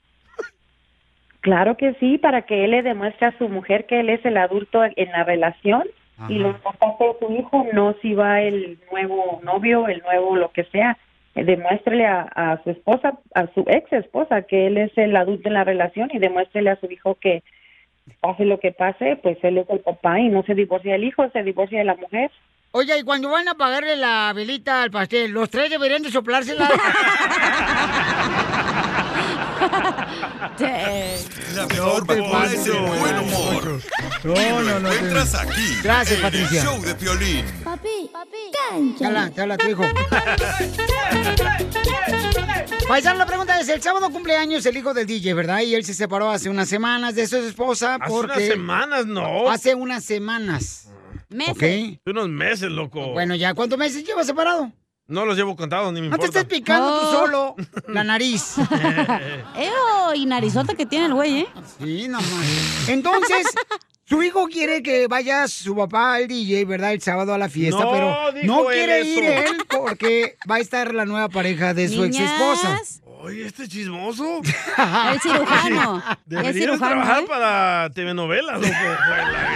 Claro que sí, para que él le demuestre a su mujer que él es el adulto en la relación y lo importante de su hijo, no si va el nuevo novio, el nuevo lo que sea, eh, demuéstrele a, a su esposa, a su ex esposa, que él es el adulto en la relación y demuéstrele a su hijo que pase lo que pase, pues él es el papá y no se divorcia del hijo, se divorcia de la mujer. Oye, y cuando van a pagarle la velita al pastel, ¿los tres deberían de soplársela? La mejor vacuna es el buen humor. No, no, no, encuentras te- aquí. Gracias, en Patricia. El show de Piolín. Papi, papi, Te habla, te habla tu hijo. Paisano, la pregunta es, el sábado cumpleaños el hijo del DJ, ¿verdad? Y él se separó hace unas semanas de su esposa Hace porque... unas semanas, no. Hace unas semanas. Meses. ¿Ok? Hace unos meses, loco. Bueno, ya, ¿cuántos meses lleva separado? No los llevo contados, ni me No te importa. estés picando tú Oh. solo la nariz. Eo, y narizota que tiene el güey, ¿eh? Sí, nomás. Entonces, su hijo quiere que vaya su papá al DJ, ¿verdad? El sábado a la fiesta, No, pero no quiere eso. ir él porque va a estar la nueva pareja de su ex esposa. Oye, este chismoso. El cirujano. El Deberías cirujano, trabajar ¿eh? para telenovelas, loco. Fue la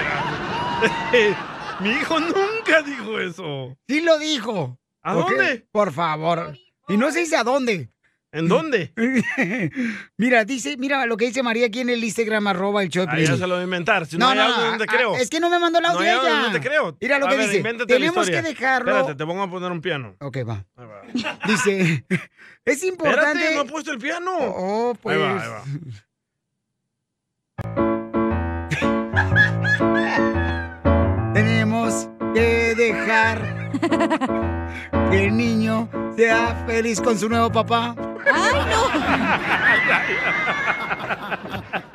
gran- Mi hijo nunca dijo eso. Sí lo dijo. ¿A dónde? Por favor. Y no se dice a dónde. ¿En dónde? mira, dice, mira lo que dice María aquí en el Instagram, arroba el show de Ahí ya se lo voy a inventar. Si no, No, hay no, no, donde ah, creo. es que no me mandó el audio no ella. donde creo. Mira lo A que ver, dice. Tenemos que dejarlo. Espérate, te pongo a poner un piano. Ok, va. Ahí va. Dice, es importante. Espérate, no he puesto el piano. Oh, pues. Ahí va, ahí va. Tenemos que dejar que el niño sea feliz con su nuevo papá. ¡Ay, no!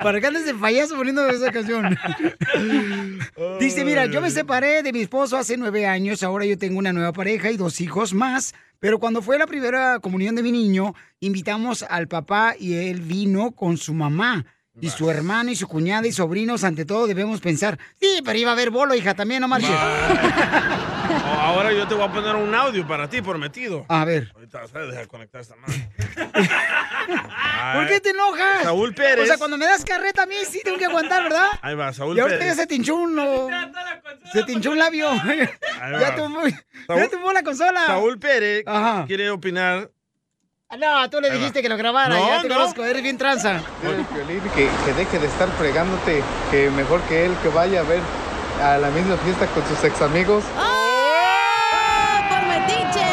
¿Para qué andes de payaso poniendo esa canción? Dice, mira, yo me separé de mi esposo hace nueve años, ahora yo tengo una nueva pareja y dos hijos más, pero cuando fue la primera comunión de mi niño, invitamos al papá y él vino con su mamá. Y su hermano y su cuñada y sobrinos, ante todo, debemos pensar, sí, pero iba a haber bolo, hija, también, no marches. Ahora yo te voy a poner un audio para ti, prometido. A ver. Ahorita vas a dejar conectar esta madre. ¿Por qué te enojas? Saúl Pérez. O sea, cuando me das carreta a mí sí tengo que aguantar, ¿verdad? Ahí va, Saúl Y ahorita Pérez. ya se te hinchó uno. Se te hinchó un labio. va. ya, tumbó, ya Saúl- tumbó la consola. Saúl Pérez Ajá. quiere opinar. Ah, No, tú le dijiste que lo grabara. No, ya te no. conozco, eres bien tranza. Que, que deje de estar fregándote, que mejor que él que vaya a ver a la misma fiesta con sus ex amigos. ¡Oh, por metiche!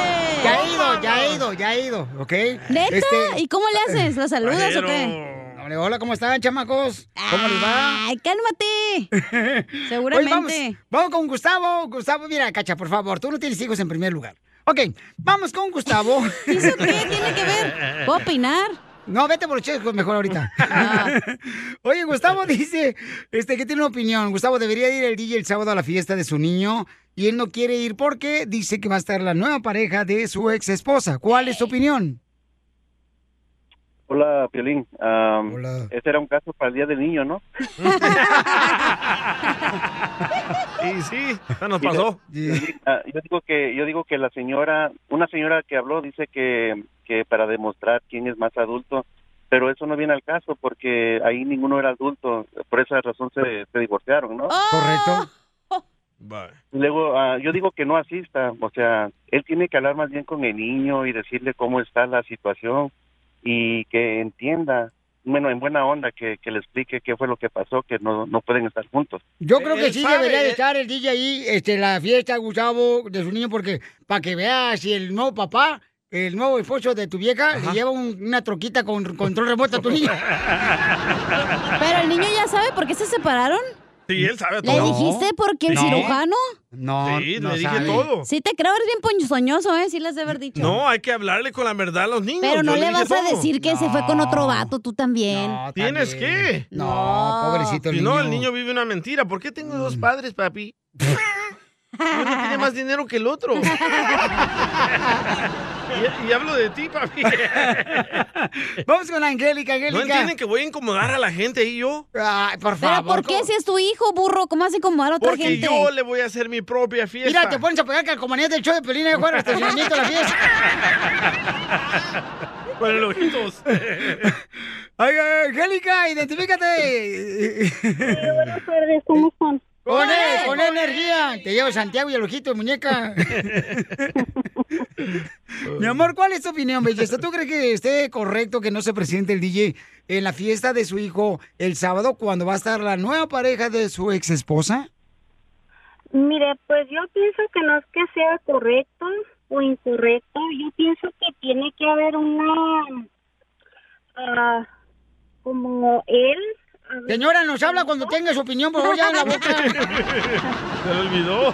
Ya he ido, ya he ido, ¿ok? ¿Neta? Este, ¿Y cómo le haces? ¿Lo saludas o qué? Hola, ¿cómo están, chamacos? ¿Cómo les va? Ay, cálmate. Seguramente. vamos, vamos con Gustavo. Gustavo, mira, Cacha, por favor, tú no tienes hijos en primer lugar. Ok, vamos con Gustavo. ¿Eso qué tiene que ver? ¿Puedo opinar? No, vete por los chescos mejor ahorita. Oye, Gustavo dice este, que tiene una opinión. Gustavo debería ir el DJ el sábado a la fiesta de su niño y él no quiere ir porque dice que va a estar la nueva pareja de su ex esposa. ¿Cuál es tu opinión? Hola, Piolín. Am, Este era un caso para el Día del Niño, ¿no? Y sí, ya nos pasó. Ah, yo digo que yo digo que la señora, una señora que habló dice que que para demostrar quién es más adulto, pero eso no viene al caso porque ahí ninguno era adulto, por esa razón se, se divorciaron, ¿no? Correcto. Luego, ah, yo digo que no asista, o sea, él tiene que hablar más bien con el niño y decirle cómo está la situación y que entienda, bueno, en buena onda, que, que le explique qué fue lo que pasó, que no, no pueden estar juntos. Yo creo que sí sabe, debería de estar el DJ ahí, este, la fiesta, Gustavo, de su niño, porque para que veas si el nuevo papá, el nuevo esposo de tu vieja, le lleva un- una troquita con control remoto a tu niño. Pero el niño ya sabe por qué se separaron. Sí, él sabe ¿Le todo. dijiste por qué el No. cirujano? No, Sí, no le dije sabe. todo. Sí te creo, eres bien ponzoñoso, ¿eh? Sí les de haber dicho. No, hay que hablarle con la verdad a los niños. Pero no Yo le vas a decir que se fue con otro vato, tú también. ¿Tienes que? No, pobrecito el Si no, niño. el niño vive una mentira. ¿Por qué tengo dos padres, papi? Uno tiene más dinero que el otro. y, y hablo de ti, papi. Vamos con Angélica, ¿No Angélica. entienden que voy a incomodar a la gente ahí yo? Ay, por ¿Pero favor. por qué si es tu hijo, burro? ¿Cómo hace incomodar a otra Porque gente? yo le voy a hacer mi propia fiesta. Mira, te pones a pegar calcomanías del show de Pelina y fuera al estacionamiento de la fiesta. Con el ojitos. Ay, Angélica, identifícate. buenas tardes, ¿cómo están? Con él, con energía. Te llevo Santiago y el ojito de muñeca. Mi amor, ¿cuál es tu opinión, belleza? ¿Tú crees que esté correcto que no se presente el DJ en la fiesta de su hijo el sábado cuando va a estar la nueva pareja de su ex esposa? Mire, pues yo pienso que no es que sea correcto o incorrecto, yo pienso que tiene que haber una, ah, como él. A Señora, nos habla cuando tenga su opinión, por favor, ya en la boca. Se olvidó.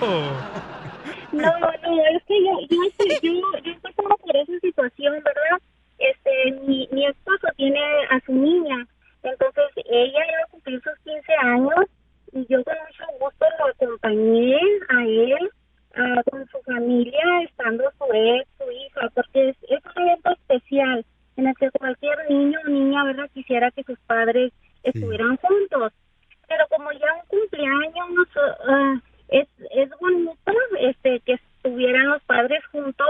No, no, es que yo, yo, estoy- yo, yo estoy como por esa situación, ¿verdad? Este, mi, mi esposo tiene a su niña, entonces ella iba a cumplir sus 15 años y yo con mucho gusto lo acompañé a él ah, con su familia, estando su ex, su hija, porque es, es un evento especial en el que cualquier niño o niña, ¿verdad?, quisiera que sus padres estuvieran juntos. Pero como ya un cumpleaños ah, es, es bonito este, que estuvieran los padres juntos,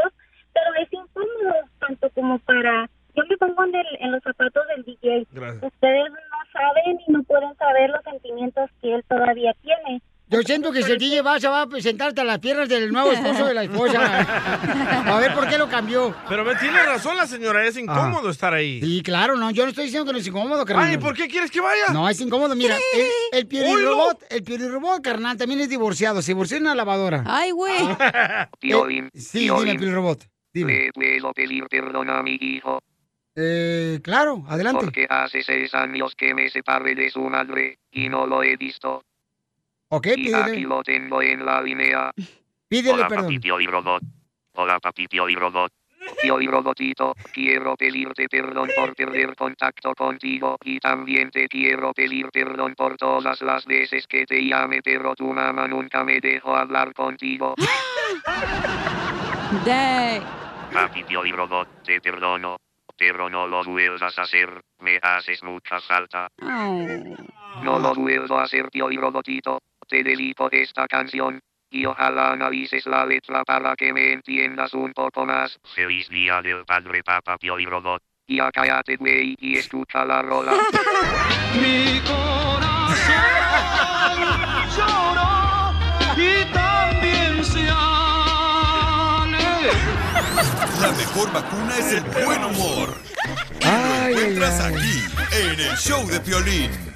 pero es incómodo tanto como para... Yo me pongo en, el- en los zapatos del DJ. Gracias. Ustedes no saben y no pueden saber los sentimientos que él todavía tiene. Yo siento que si el DJ va, se va a presentarte a las piernas del nuevo esposo de la esposa. A ver por qué lo cambió. Pero me tiene razón la señora, es incómodo estar ahí. Sí, claro, no, yo no estoy diciendo que no es incómodo, carnal. Ay, ¿por qué quieres que vaya? No, es incómodo, mira, el, el el robot, carnal, también es divorciado, se divorció en una lavadora. Ay, güey. Piolín, Sí, Piolín, dime, robot. ¿Le puedo pedir perdón a mi hijo? Eh, claro, adelante. Porque hace seis años que me separé de su madre y no lo he visto. Ok, y aquí lo tengo en la línea. Pídele Hola, perdón. papi Pioli Robot. Hola, papi Pioli Robot. Pioli Robotito, quiero pedirte perdón por perder contacto contigo y también te quiero pedir perdón por todas las veces que te llame pero tu mamá nunca me dejó hablar contigo. Papi Pioli Robot, te perdono. Pero no lo vuelvas a hacer, me haces mucha falta. No lo vuelvo a hacer, Pioli Robotito. Te dedico esta canción. Y ojalá analices la letra para que me entiendas un poco más. Feliz día del padre Papa Pioli Robot. Y a cállate, güey, y escucha la rola. Mi corazón lloró y también se La mejor vacuna es el buen humor. Y lo encuentras aquí, en el show de Piolín.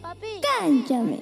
Papi, cánchame.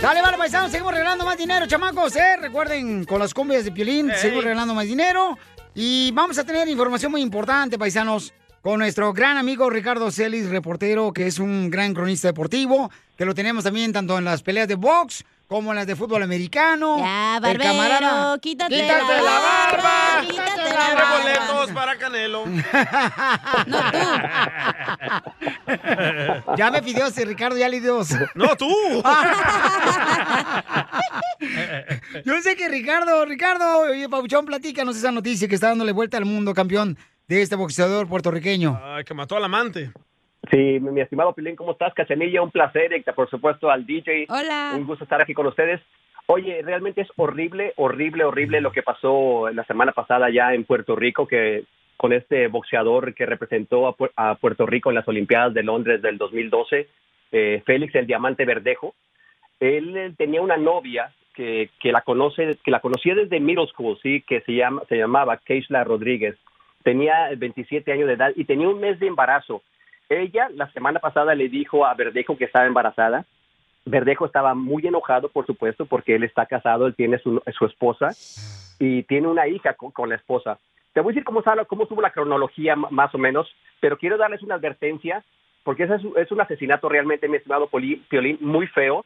Dale, vale, paisanos, seguimos regalando más dinero, chamacos, ¿eh? Recuerden, con las cumbias de Piolín, seguimos regalando más dinero. Y vamos a tener información muy importante, paisanos, con nuestro gran amigo Ricardo Celis, reportero, que es un gran cronista deportivo, que lo tenemos también tanto en las peleas de box como las de fútbol americano. Ya, El barbero, camarada- quítate, ¡Quítate la barba! Quítate la barba. boletos para Canelo. Ya me pidió ese Ricardo, ya le dio. No, tú. Yo sé que Ricardo, Ricardo, oye, Pabuchón, platícanos esa noticia que está dándole vuelta al mundo, campeón de este boxeador puertorriqueño. Ay, que mató al amante. Sí, mi, mi estimado Pilín, ¿cómo estás? Cachanilla, un placer. Y por supuesto al DJ. Hola. Un gusto estar aquí con ustedes. Oye, realmente es horrible, horrible, horrible lo que pasó la semana pasada ya en Puerto Rico, que con este boxeador que representó a, a Puerto Rico en las Olimpiadas de Londres del 2012, eh, Félix el Diamante Verdejo. Él eh, tenía una novia que, que la conoce, que la conocía desde middle school, sí, que se llama, se llamaba Keishla Rodríguez. Tenía 27 años de edad y tenía un mes de embarazo. Ella la semana pasada le dijo a Verdejo que estaba embarazada. Verdejo estaba muy enojado, por supuesto, porque él está casado, él tiene su, su esposa y tiene una hija con, con la esposa. Te voy a decir cómo, sale- cómo estuvo la cronología más o menos, pero quiero darles una advertencia, porque es, un- es un asesinato realmente, mi estimado Piolín, muy feo,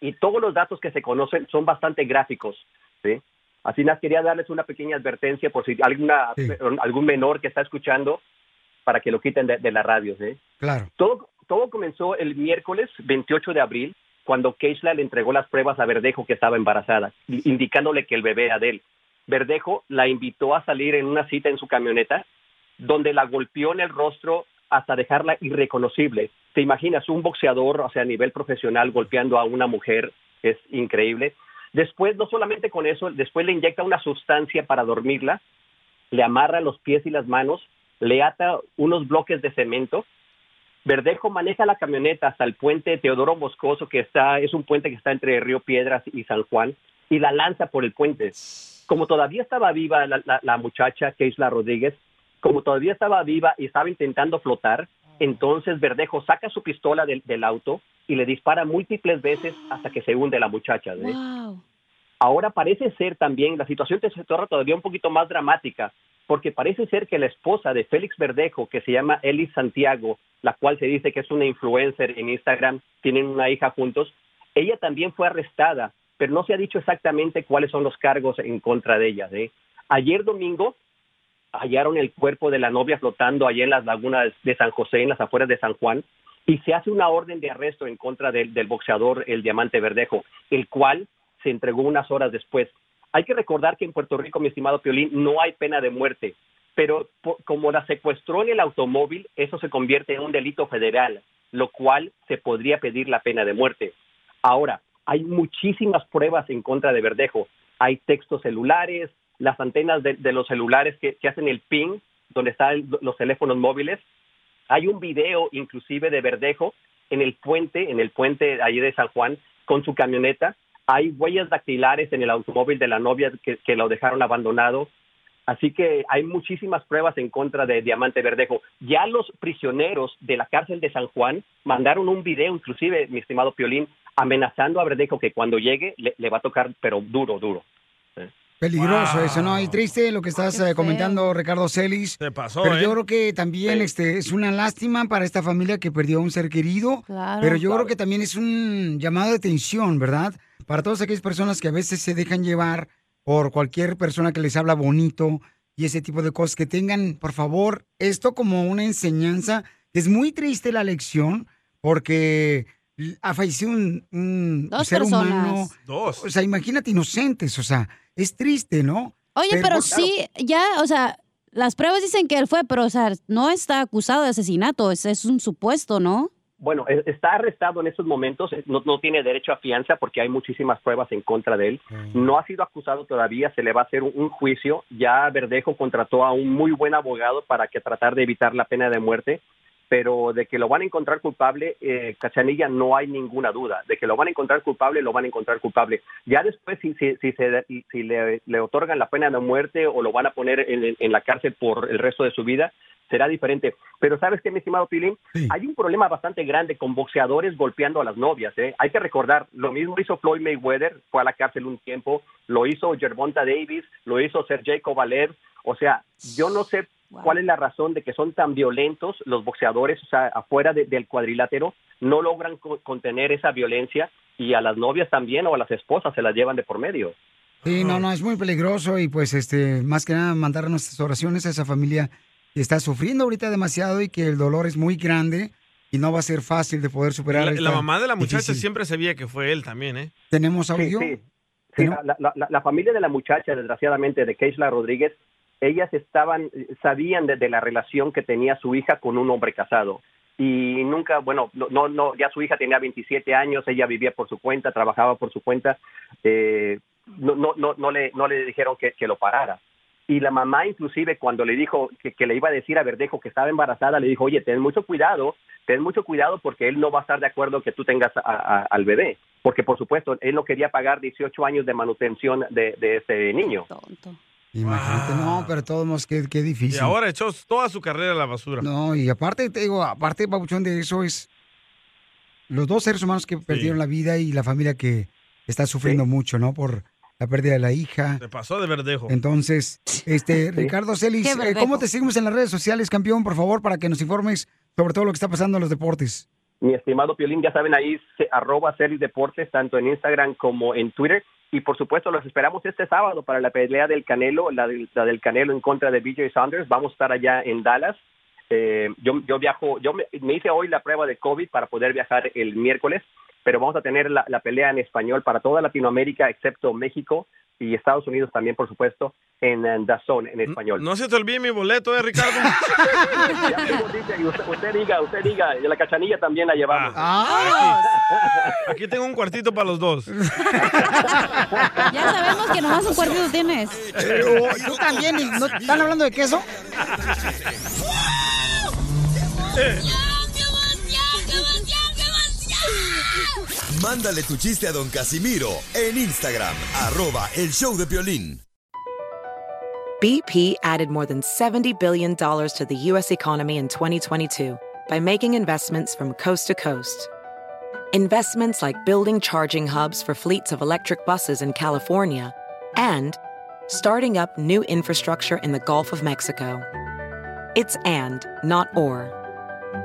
y todos los datos que se conocen son bastante gráficos, ¿sí? Así nada, quería darles una pequeña advertencia por si alguna, algún menor que está escuchando, para que lo quiten de, de la radio, ¿sí? Claro. Todo, todo comenzó el miércoles 28 de abril, cuando Keishla le entregó las pruebas a Verdejo que estaba embarazada, indicándole que el bebé era de él. Verdejo la invitó a salir en una cita en su camioneta, donde la golpeó en el rostro hasta dejarla irreconocible. ¿Te imaginas un boxeador, o sea, a nivel profesional, golpeando a una mujer? Es increíble. Después, no solamente con eso, después le inyecta una sustancia para dormirla, le amarra los pies y las manos, le ata unos bloques de cemento. Verdejo maneja la camioneta hasta el puente Teodoro Moscoso, que está, es un puente que está entre Río Piedras y San Juan, y la lanza por el puente. Como todavía estaba viva la, la, la muchacha, Keisla Rodríguez, como todavía estaba viva y estaba intentando flotar, entonces Verdejo saca su pistola del, del auto y le dispara múltiples veces hasta que se hunde la muchacha. ¿sí? Ahora parece ser también, la situación se torna todavía un poquito más dramática, porque parece ser que la esposa de Félix Verdejo, que se llama Elis Santiago, la cual se dice que es una influencer en Instagram, tienen una hija juntos, ella también fue arrestada, pero no se ha dicho exactamente cuáles son los cargos en contra de ella. ¿eh? Ayer domingo hallaron el cuerpo de la novia flotando allá en las lagunas de San José, en las afueras de San Juan, y se hace una orden de arresto en contra del, del boxeador, el Diamante Verdejo, el cual se entregó unas horas después. Hay que recordar que en Puerto Rico, mi estimado Piolín, no hay pena de muerte, pero po- como la secuestró en el automóvil, eso se convierte en un delito federal, lo cual se podría pedir la pena de muerte. Ahora, hay muchísimas pruebas en contra de Verdejo. Hay textos celulares, las antenas de, de los celulares que, que hacen el ping, donde están los teléfonos móviles. Hay un video inclusive de Verdejo en el puente, en el puente allí de San Juan, con su camioneta. Hay huellas dactilares en el automóvil de la novia que, que lo dejaron abandonado. Así que hay muchísimas pruebas en contra de Diamante Verdejo. Ya los prisioneros de la cárcel de San Juan mandaron un video, inclusive, mi estimado Piolín, amenazando a Verdejo que cuando llegue le, le va a tocar, pero duro, duro. Peligroso eso, ¿no? Y triste lo que estás eh, comentando, Ricardo Celis. Se pasó, Pero ¿eh? yo creo que también este, es una lástima para esta familia que perdió a un ser querido. Claro. pero yo Claro. creo que también es un llamado de atención, ¿verdad? Para todas aquellas personas que a veces se dejan llevar por cualquier persona que les habla bonito y ese tipo de cosas. Que tengan, por favor, esto como una enseñanza. Es muy triste la lección porque ha fallecido un, un Dos ser personas. humano. Dos. O sea, imagínate inocentes, o sea, es triste, ¿no? Oye, pero, sí, ya, o sea, las pruebas dicen que él fue, pero, o sea, no está acusado de asesinato, es, es un supuesto, ¿no? Bueno, e- está arrestado en estos momentos, eh, no, no tiene derecho a fianza porque hay muchísimas pruebas en contra de él. No ha sido acusado todavía, se le va a hacer un, un juicio. Ya Verdejo contrató a un muy buen abogado para que tratar de evitar la pena de muerte, pero de que lo van a encontrar culpable, eh, Cachanilla, no hay ninguna duda. De que lo van a encontrar culpable, lo van a encontrar culpable. Ya después, si, si, si, se- si le, le otorgan la pena de muerte o lo van a poner en, en la cárcel por el resto de su vida, será diferente. Pero ¿sabes qué, mi estimado Pilín? Hay un problema bastante grande con boxeadores golpeando a las novias. ¿eh? Hay que recordar, lo mismo hizo Floyd Mayweather, fue a la cárcel un tiempo, lo hizo Gervonta Davis, lo hizo Sergey Kovalev. O sea, yo no sé cuál es la razón de que son tan violentos los boxeadores, o sea, afuera de- del cuadrilátero, no logran co- contener esa violencia y a las novias también o a las esposas se las llevan de por medio. Sí, no, no, es muy peligroso y pues este, más que nada mandar nuestras oraciones a esa familia está sufriendo ahorita demasiado y que el dolor es muy grande y no va a ser fácil de poder superar. La, la mamá de la muchacha difícil. siempre sabía que fue él también, ¿eh? ¿Tenemos audio? sí. Sí, la, la- la- la familia de la muchacha, desgraciadamente, de Keishla Rodríguez, ellas estaban, sabían de, de la relación que tenía su hija con un hombre casado. Y nunca, bueno, no, no, no, ya su hija tenía 27 años, ella vivía por su cuenta, trabajaba por su cuenta, eh, no, no, no, no, le, no le dijeron que, que lo parara. Y la mamá, inclusive, cuando le dijo que, que le iba a decir a Verdejo que estaba embarazada, le dijo, oye, ten mucho cuidado, ten mucho cuidado porque él no va a estar de acuerdo que tú tengas a- a- al bebé. Porque, por supuesto, él no quería pagar 18 años de manutención de, de ese niño. Imagínate, no, pero todos modos, qué, qué Y difícil. ahora echó toda su carrera a la basura. No, y aparte, te digo, aparte, Pabuchón, de eso es los dos seres humanos que perdieron la vida y la familia que está sufriendo mucho, ¿no? Por la pérdida de la hija. Se pasó de verdejo. Entonces, este, Ricardo Celis, eh. ¿cómo te seguimos en las redes sociales, campeón, por favor, para que nos informes sobre todo lo que está pasando en los deportes? Mi estimado Piolín, ya saben ahí, se- arroba Celis Deportes, tanto en Instagram como en Twitter. Y por supuesto, los esperamos este sábado para la pelea del Canelo, la, del- la del Canelo en contra de BJ Saunders. Vamos a estar allá en Dallas. Eh, yo, yo viajo, yo me, me hice hoy la prueba de COVID para poder viajar el miércoles, pero vamos a tener la, la pelea en español para toda Latinoamérica, excepto México y Estados Unidos también, por supuesto, en, en DAZN, en español. No se te olvide mi boleto, ¿eh, Ricardo? Ya dice, y usted, usted diga, usted diga, y la cachanilla también la llevamos. Ah, Aquí, aquí tengo un cuartito para los dos. Ya sabemos que nomás un cuartito tienes. Pero tú también, ¿y ¿no están hablando de queso? Mándale tu chiste a don Casimiro en Instagram, arroba el show de. BP added more than $70 billion to the U.S. economy in 2022 by making investments from coast to coast. Investments like building charging hubs for fleets of electric buses in California and starting up new infrastructure in the Gulf of Mexico. It's and, not or.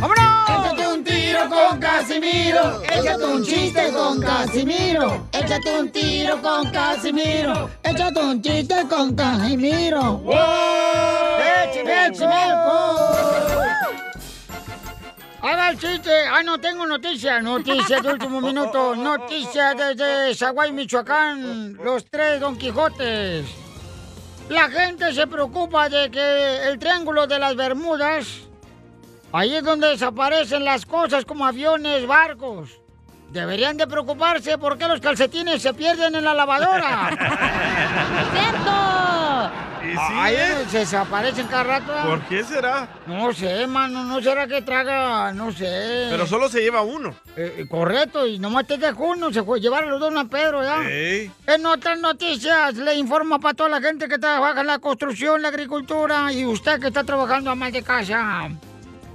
¡Vámonos! Échate un tiro con Casimiro. Échate un chiste con Casimiro. Échate un tiro con Casimiro. Échate un chiste con Casimiro. ¡Wow! ¡Échame! Haga el chiste. Ah, no tengo noticias. Noticias de último minuto. Noticias desde Zaguay, Michoacán. Los tres Don Quijotes. La gente se preocupa de que el Triángulo de las Bermudas, ahí es donde desaparecen las cosas como aviones, barcos. Deberían de preocuparse porque los calcetines se pierden en la lavadora. ¿Y sí, eh? es donde se desaparecen cada rato. ¿ah? ¿Por qué será? No sé, mano, no será que traga, no sé. Pero solo se lleva uno. Eh, correcto, y nomás te dejo uno, se fue llevar a los dos a Pedro, ¿ya? Ey. En otras noticias, le informo para toda la gente que trabaja en la construcción, la agricultura y usted que está trabajando a más de casa.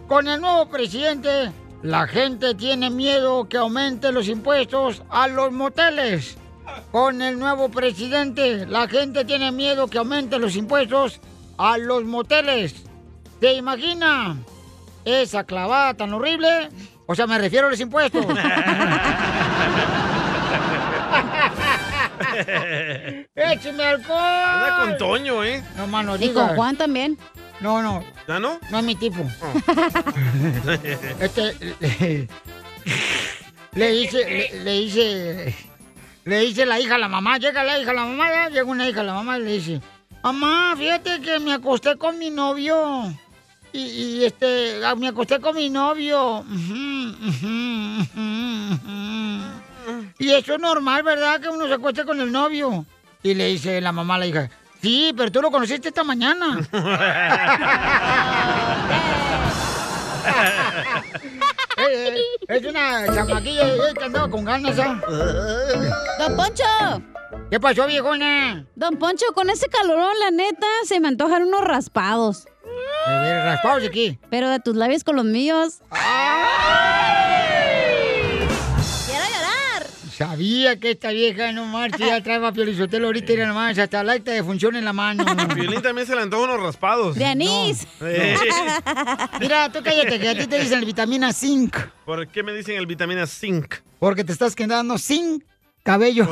Con el nuevo presidente, la gente tiene miedo que aumente los impuestos a los moteles. Con el nuevo presidente, la gente tiene miedo que aumente los impuestos a los moteles. ¿Se imagina esa clavada tan horrible? O sea, me refiero a los impuestos. ¡Écheme alcohol! Anda con Toño, ¿eh? No, mano, Y con Juan también. No, no. ¿Ya no? No es mi tipo. Este, le, le dice, le, le dice, le dice la hija a la mamá, llega la hija a la mamá, ya llega una hija a la mamá y le dice, mamá, fíjate que me acosté con mi novio. Y, y, este, ah, me acosté con mi novio. Y eso es normal, ¿verdad? Que uno se acueste con el novio. Y le dice la mamá a la hija, sí, pero tú lo conociste esta mañana. Eh, eh, es una chamaquilla eh, que andaba con ganas, ¿ah? ¡Don Poncho! ¿Qué pasó, viejona? Don Poncho, con ese calorón, la neta, se me antojan unos raspados. A ver, ¿raspados de qué? Pero de tus labios con los míos. ¡Quiero Sabía que esta vieja no marcha ya trae a Piolizotelo ahorita era nomás, hasta el acta de función en la mano. Violín también se le antoja unos raspados. De anís. Eh, Mira, tú cállate, que a ti te dicen el vitamina zinc. ¿Por qué me dicen el vitamina zinc? Porque te estás quedando sin cabello.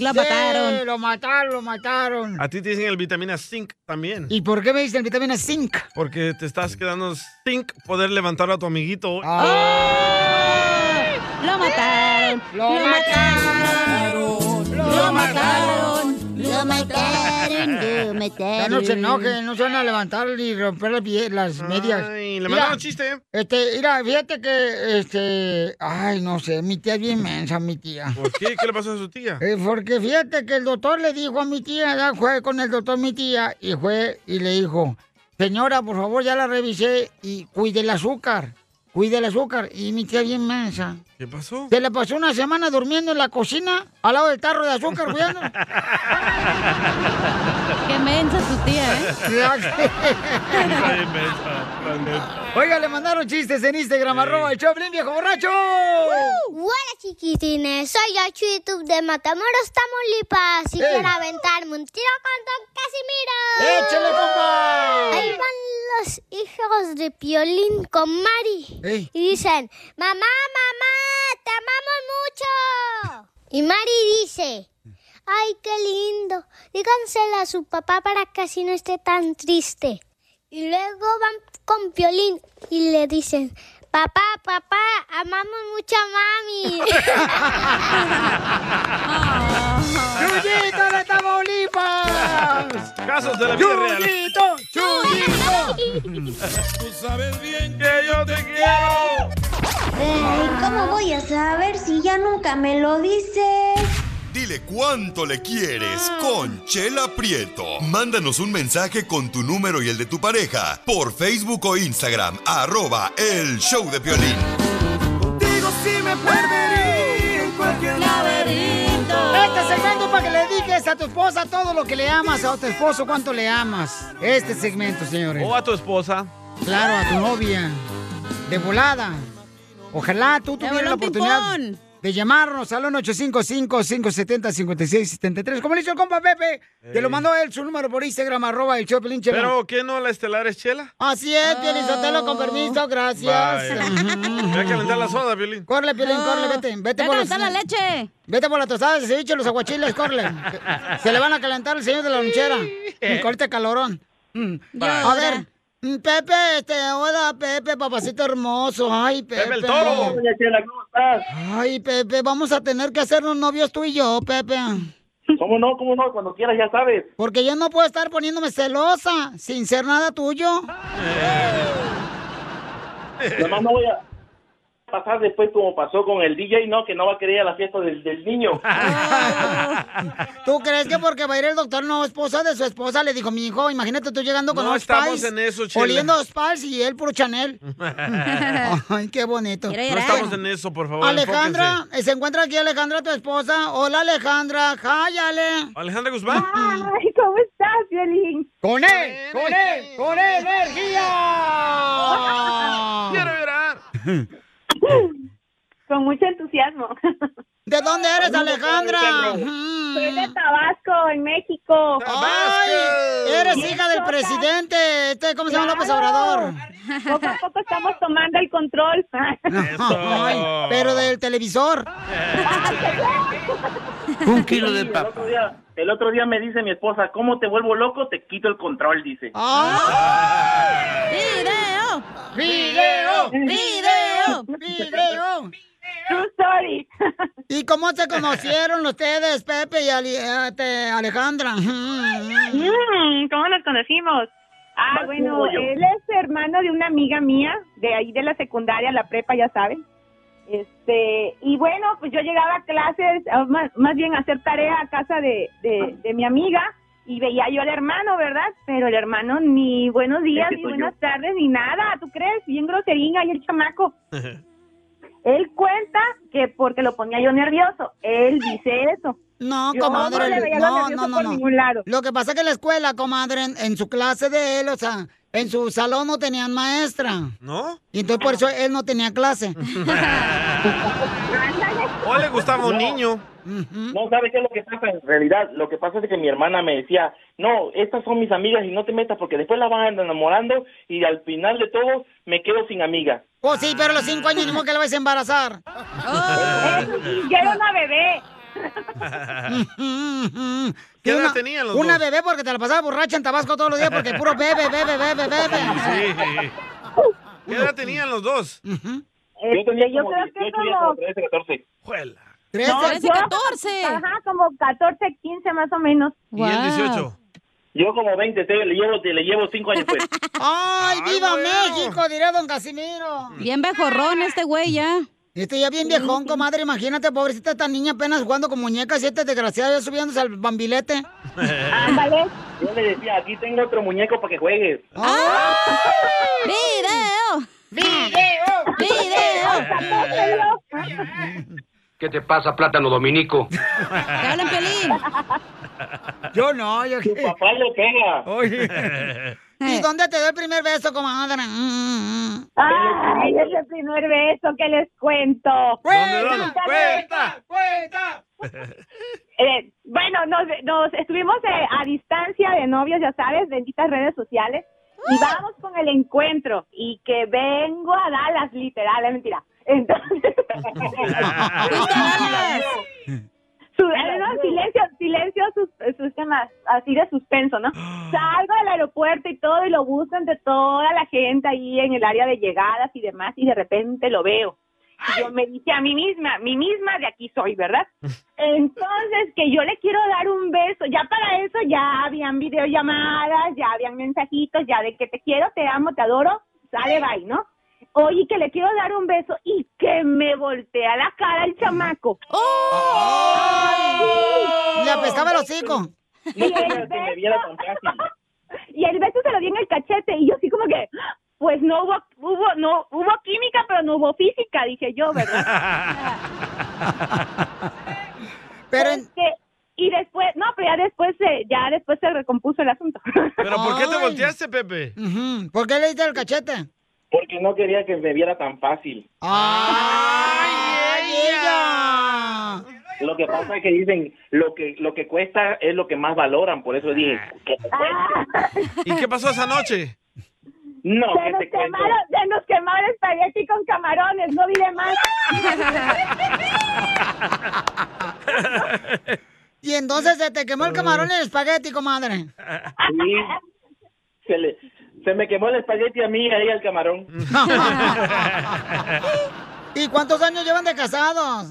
Lo Sí, mataron. Lo mataron, lo mataron. A ti te dicen el vitamina zinc también. ¿Y por qué me dicen el vitamina zinc? Porque te estás quedando zinc poder levantar a tu amiguito. Ah. Lo mataron. Lo mataron. Lo mataron. Lo mataron. Lo mataron. Ya no se enojen, no se van a levantar ni romper las, pie- las medias. Ay, le Mira, mandaron chiste. Este, mira, fíjate que, este, ay, no sé, mi tía es bien mensa, mi tía. ¿Por qué? ¿Qué le pasó a su tía? Eh, porque fíjate que el doctor le dijo a mi tía, ya fue con el doctor mi tía, y fue y le dijo, señora, por favor, ya la revisé y cuide el azúcar, cuide el azúcar. Y mi tía bien mensa. ¿Qué pasó? Se le pasó una semana durmiendo en la cocina, al lado del tarro de azúcar, cuidando. Qué mensa tu tía, ¿eh? Oiga, le mandaron chistes en Instagram, arroba el Choplin, viejo borracho. Hola chiquitines, soy yo YouTube de Matamoros, Tamaulipas y Ey. quiero aventarme un tiro con Don Casimiro. ¡Échale, compa! Ahí van los hijos de Piolín con Mari y dicen, mamá, mamá, te amamos mucho. Y Mari dice, ay, qué lindo, díganselo a su papá para que así no esté tan triste. Y luego van con Piolín y le dicen, papá, papá, amamos mucho a mami. ¡Chuyito de Tamaulipas! Casos de la vida real. ¡Chuyito! ¡Chuyito! Tú sabes bien que yo te quiero. ¿Cómo voy a saber si ya nunca me lo dices? Dile cuánto le quieres con Chela Prieto. Mándanos un mensaje con tu número y el de tu pareja por Facebook o Instagram, arroba el show de Piolín. Digo si me perdería en cualquier laberinto. Este segmento para que le digas a tu esposa todo lo que le amas, a tu esposo cuánto le amas. Este segmento, señores. O a tu esposa. Claro, a tu novia. De volada. Ojalá tú tuvieras la oportunidad ping-pong. De llamarnos al 1-855-570-5673. Como le hizo el compa Pepe, te lo mandó él su número por Instagram, arroba el Choplin Chela. ¿Pero qué no la estelar es chela? Así es, Piolín Sotelo, con permiso, gracias. Ve a calentar la soda, Violín. Corre, Piolín, corre, vete. Vete Ve a por los- calentar la leche. Vete por las tostadas de ceviche, los aguachiles, corre. Se le van a calentar el señor de la lonchera. Con este calorón. Mm. A ver, Pepe, este, hola, Pepe, papacito hermoso. Ay, Pepe. Pepe el toro. Ay, Pepe, vamos a tener que hacernos novios tú y yo, Pepe. ¿Cómo no? ¿Cómo no? Cuando quieras, ya sabes. Porque yo no puedo estar poniéndome celosa sin ser nada tuyo. Nomás no voy a pasar después como pasó con el DJ, ¿no? Que no va a querer ir a la fiesta del, del niño. ¿Tú crees que porque va a ir el doctor no esposa de su esposa? Le dijo mi hijo, imagínate tú llegando con No Old estamos Spice, en eso, Chela. Oliendo Spice y él puro Chanel. Ay, qué bonito. No estamos en eso, por favor. Alejandra, eh, se encuentra aquí Alejandra, tu esposa. Hola, Alejandra. Hi, Ale. Alejandra Guzmán. Ay, ¿cómo estás, Violín? ¡Con él! ¡Con él! ¡Con energía! Quiero llorar. Con mucho entusiasmo. ¿De dónde eres, Alejandra? Soy de Tabasco, en México. ¡Ay! Eres hija del presidente. Este, ¿Cómo se llama López Obrador? Poco a poco estamos tomando el control. Ay, pero del televisor. Un kilo de papa. El otro, día, me dice mi esposa, ¿cómo te vuelvo loco? Te quito el control, dice. ¡Video! ¡Video! ¡Video! ¡Video! True story. ¿Y cómo se conocieron ustedes, Pepe y Ali- este, Alejandra? Mm, ¿Cómo nos conocimos? Ah, bueno, él es hermano de una amiga mía, de ahí de la secundaria, la prepa, ya saben. Este, y bueno, pues yo llegaba a clases, a más, más bien a hacer tarea a casa de, de, de mi amiga y veía yo al hermano, ¿verdad? Pero el hermano ni buenos días, ni buenas tardes, ni nada, ¿tú crees? Bien groserín ahí el chamaco. Él cuenta que porque lo ponía yo nervioso, él dice eso. No, Yo comadre. no le veía lo No, no, no, por no. ningún lado. Lo que pasa es que en la escuela, comadre, en, en su clase de él, o sea, en su salón no tenían maestra. ¿No? Y entonces por eso él no tenía clase. O le gustaba un niño. No, ¿sabe qué es lo que pasa? En realidad, lo que pasa es que mi hermana me decía, no, estas son mis amigas y no te metas porque después la van enamorando y al final de todo me quedo sin amiga. Oh, sí, pero a los cinco años modo que la vais a embarazar. Ya era una bebé. ¿Qué edad una, tenían los Una dos? bebé porque te la pasaba borracha en Tabasco todos los días porque puro bebe, bebe, bebe, bebe. Sí. ¿Qué edad tenían los dos? Yo tenía Este, yo como creo que 18 días, como- como 13, 14. Juela. No, 13, yo- 14. Ajá, como 14, 15 más o menos. ¿Y el 18? Yo como 20, te- le llevo, te- le llevo 5 años pues. ¡Ay, Ay, viva bueno. México! Dirá don Casimiro. Bien bejorrón este güey ya. Este ya bien viejón, comadre. Imagínate, pobrecita esta niña apenas jugando con muñecas y este desgraciado ya subiéndose al bambilete. Ándale. Yo le decía, aquí tengo otro muñeco para que juegues. ¡Ah! ¡Video! ¡Video! ¡Video! ¿Qué te pasa, plátano dominico? ¡Te hablan! Yo no, yo Tu papá le pega. Oye. ¿Y dónde te doy el primer beso, comadre? Mm, mm. Ay, ese primer beso que les cuento. ¿Dónde, dónde? ¡Cuenta! ¡Cuenta! Eh, bueno, nos, nos estuvimos eh, a distancia de novios, ya sabes, benditas redes sociales. Y vamos con el encuentro. Y que vengo a Dallas, literal, es mentira. Entonces. Su- no, silencio, silencio, sus, sus temas, así de suspenso, ¿no? Salgo del aeropuerto y todo y lo busco entre toda la gente ahí en el área de llegadas y demás y de repente lo veo. Y yo me dije a mí misma, mi misma de aquí soy, ¿verdad? Entonces, que yo le quiero dar un beso. Ya para eso ya habían videollamadas, ya habían mensajitos, ya de que te quiero, te amo, te adoro, sale bye, ¿no? Oye, que le quiero dar un beso y que me voltea la cara el chamaco. Le apestaba el hocico. Y el, beso, y el beso se lo di en el cachete y yo así como que, pues no hubo, hubo, no hubo química, pero no hubo física, dije yo, ¿verdad? pero Este, y después, no, pero ya después se, ya después se recompuso el asunto. ¿Pero por qué te volteaste, Pepe? ¿Por qué le diste el cachete? Porque no quería que me viera tan fácil. ¡Ay, ella! Lo que pasa es que dicen, lo que lo que cuesta es lo que más valoran, por eso dije, que te cueste. ¿Y qué pasó esa noche? No, se que nos quemaron, se nos quemaron espagueti con camarones, no diré más. Y entonces se te quemó el camarón y el espagueti, comadre. Sí, se, le, se me quemó el espagueti a mí y a ella el camarón. ¿Y cuántos años llevan de casados?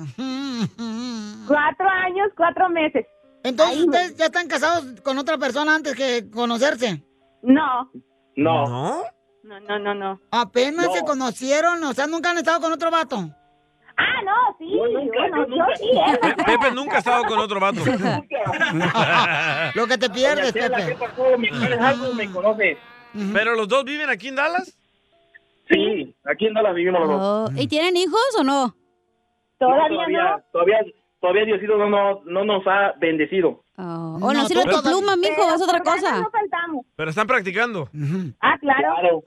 Cuatro años, cuatro meses. Entonces ustedes ya están casados con otra persona antes que conocerse. No. No. ¿No? No, no, no, no. Apenas No. se conocieron, o sea, nunca han estado con otro vato. Ah, no, sí, Yo nunca, yo, no, yo nunca. yo sí, ¿eh? Pepe nunca ha estado con otro vato. Lo que te pierdes, Chela, ¿Qué Pepe. pasó? ¿Me quieres ¿Pero los dos viven aquí en Dallas? Sí, aquí en Dallas vivimos los dos. Oh, ¿Y tienen hijos o no? Todavía todavía, todavía, todavía Diosito no, nos- no nos ha bendecido. Oh, o no sirve tu pluma, mijo, es otra cosa. No. Pero están practicando. Ah, claro.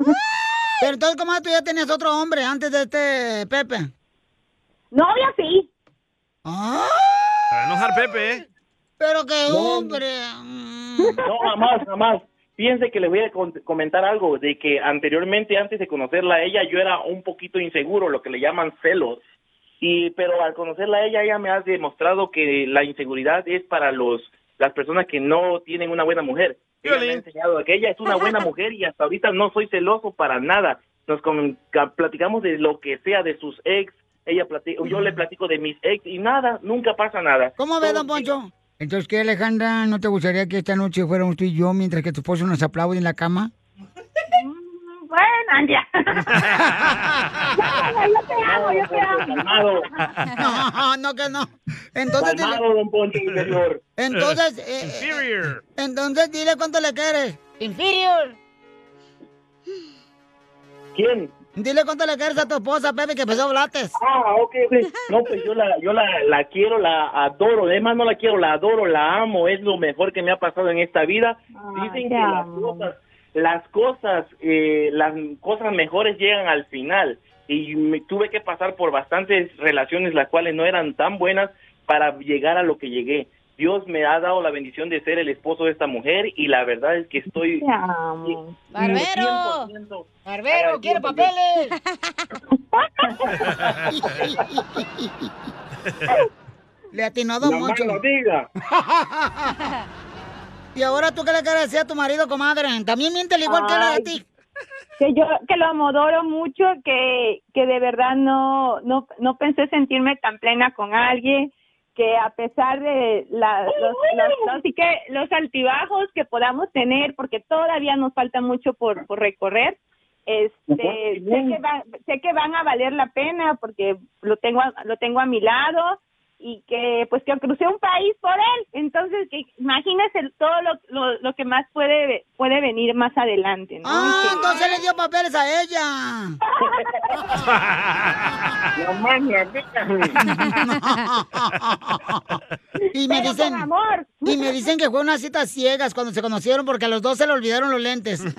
Pero entonces, comadre, tú ya tenías otro hombre antes de este Pepe. Novia sí. Ah, Para enojar Pepe, ¿eh? pero qué No. hombre. No, jamás, jamás. Fíjense que les voy a con- comentar algo, de que anteriormente, antes de conocerla a ella, yo era un poquito inseguro, lo que le llaman celos. Y, pero al conocerla a ella, ella me ha demostrado que la inseguridad es para los las personas que no tienen una buena mujer. Ella me ha enseñado que ella es una buena mujer y hasta ahorita no soy celoso para nada. Nos platicamos de lo que sea, de sus ex, ella plati- yo le platico de mis ex y nada, nunca pasa nada. ¿Cómo ves, don Poncho? Entonces, ¿qué, Alejandra? ¿No te gustaría que esta noche fuéramos tú y yo mientras que tu esposo nos aplaude en la cama? Bueno, ya. No, yo te amo, yo te amo. No, no que no. Entonces, dile, Calmado, don Poncho, señor. entonces, eh, Inferior. entonces dile cuánto le quieres. Inferior. ¿Quién? Dile cuánto le quieres a tu esposa, Pepe, que empezó a hablates. Ah, ok, ok. No, pues yo la, yo la, la quiero, la adoro. Además, no la quiero, la adoro, la amo. Es lo mejor que me ha pasado en esta vida. Dicen que las cosas, las cosas, eh, las cosas mejores llegan al final. Y me tuve que pasar por bastantes relaciones las cuales no eran tan buenas para llegar a lo que llegué. Dios me ha dado la bendición de ser el esposo de esta mujer y la verdad es que estoy ¡Barbero! 100% ¡Barbero, quiere papeles! Le atinó La Moncho. mano diga. ¿Y ahora tú qué le quieres decir a tu marido, comadre? También miente igual que él a Ay, ti. Que yo que lo adoro mucho, que, que de verdad no, no, no pensé sentirme tan plena con alguien, que a pesar de la, los, los, así que los altibajos que podamos tener, porque todavía nos falta mucho por, por recorrer, este, sé que, va- sé que van a valer la pena porque lo tengo, a- lo tengo a mi lado y que pues que crucé un país por él entonces que imagínese todo lo, lo, lo que más puede puede venir más adelante ¿no? Ah, Que- entonces le dio papeles a ella. Y me Pero dicen, amor. y me dicen que fue una cita ciegas cuando se conocieron porque a los dos se le olvidaron los lentes.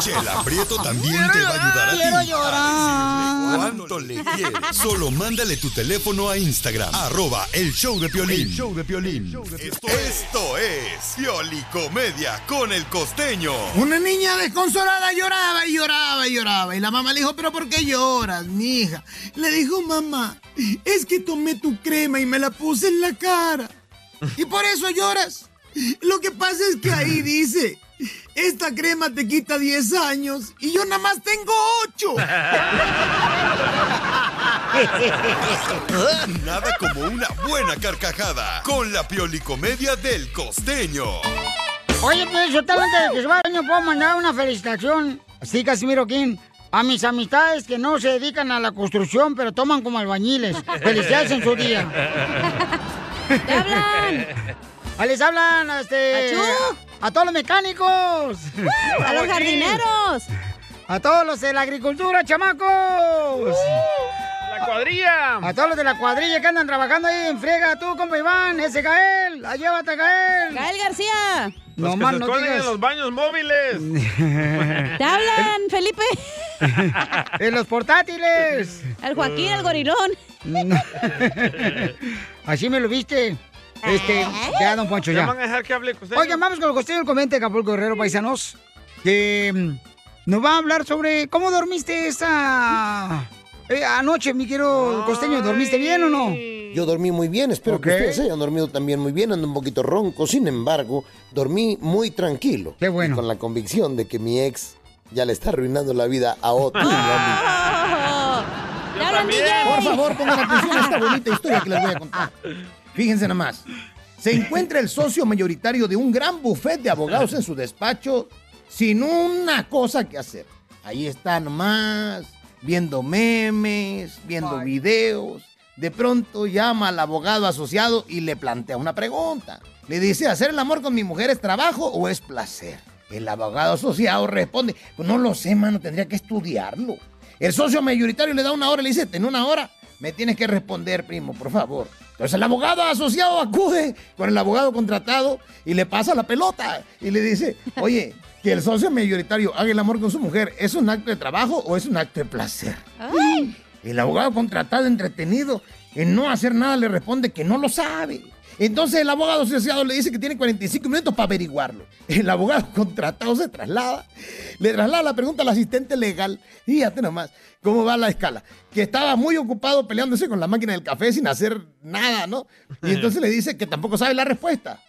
Chela Prieto también te va a ayudar a ti. Quiero llorar. ¿Cuánto le quieres? Solo mándale tu teléfono a Instagram, arroba el show de Piolín. show de Piolín. Esto, esto es Piolicomedia con el costeño. Una niña desconsolada lloraba y lloraba y lloraba. Y la mamá le dijo, pero ¿por qué lloras, mija? Le dijo, mamá, es que tomé tu crema y me la puse en la cara. Y por eso lloras. Lo que pasa es que ahí dice, esta crema te quita 10 años y yo nada más tengo 8. Nada como una buena carcajada con la Piolicomedia del costeño. Oye, pues yo antes de que ¿puedo mandar una felicitación Sí, Casimiro King. A mis amistades que no se dedican a la construcción, pero toman como albañiles. Felicidades en su día. ¡Te hablan! Ah, les hablan este, ¡Achú! a todos los mecánicos. ¡A los jardineros! A todos los de la agricultura, chamacos. ¡La cuadrilla! A todos los de la cuadrilla que andan trabajando ahí en friega, tú, compa Iván, ese Gael, la llévate, Gael. Gael García. Los No que se no digas. en los baños móviles. ¡Te hablan, Felipe! En los portátiles. El Joaquín, el gorilón. Así me lo viste. Este, ya, don Poncho, ¿Ya ya. van a dejar que hable costeño? Oigan, vamos con el costeño del comente de Acapulco Guerrero, paisanos. Que mm, nos va a hablar sobre cómo dormiste esta eh, anoche, mi querido costeño. ¿Dormiste bien o no? Yo dormí muy bien, espero Ok. que ustedes hayan dormido también muy bien, ando un poquito ronco, sin embargo, dormí muy tranquilo. Qué bueno. Y con la convicción de que mi ex ya le está arruinando la vida a otro. ¡Te hablan, DJ! Por favor, pongan atención a esta bonita historia que les voy a contar. Fíjense nomás. Se encuentra el socio mayoritario de un gran buffet de abogados en su despacho sin una cosa que hacer. Ahí está nomás, viendo memes, viendo videos. De pronto llama al abogado asociado y le plantea una pregunta. Le dice, ¿hacer el amor con mi mujer es trabajo o es placer? El abogado asociado responde, pues no lo sé, mano, tendría que estudiarlo. El socio mayoritario le da una hora y le dice, en una hora me tienes que responder, primo, por favor. Entonces el abogado asociado acude con el abogado contratado y le pasa la pelota y le dice, oye, que el socio mayoritario haga el amor con su mujer, ¿es un acto de trabajo o es un acto de placer? El abogado contratado entretenido en no hacer nada le responde que no lo sabe. Entonces el abogado asociado le dice que tiene 45 minutos para averiguarlo. El abogado contratado se traslada, le traslada la pregunta al asistente legal. Y Fíjate nomás cómo va la escala. Que estaba muy ocupado peleándose con la máquina del café sin hacer nada, ¿no? Y entonces le dice que tampoco sabe la respuesta.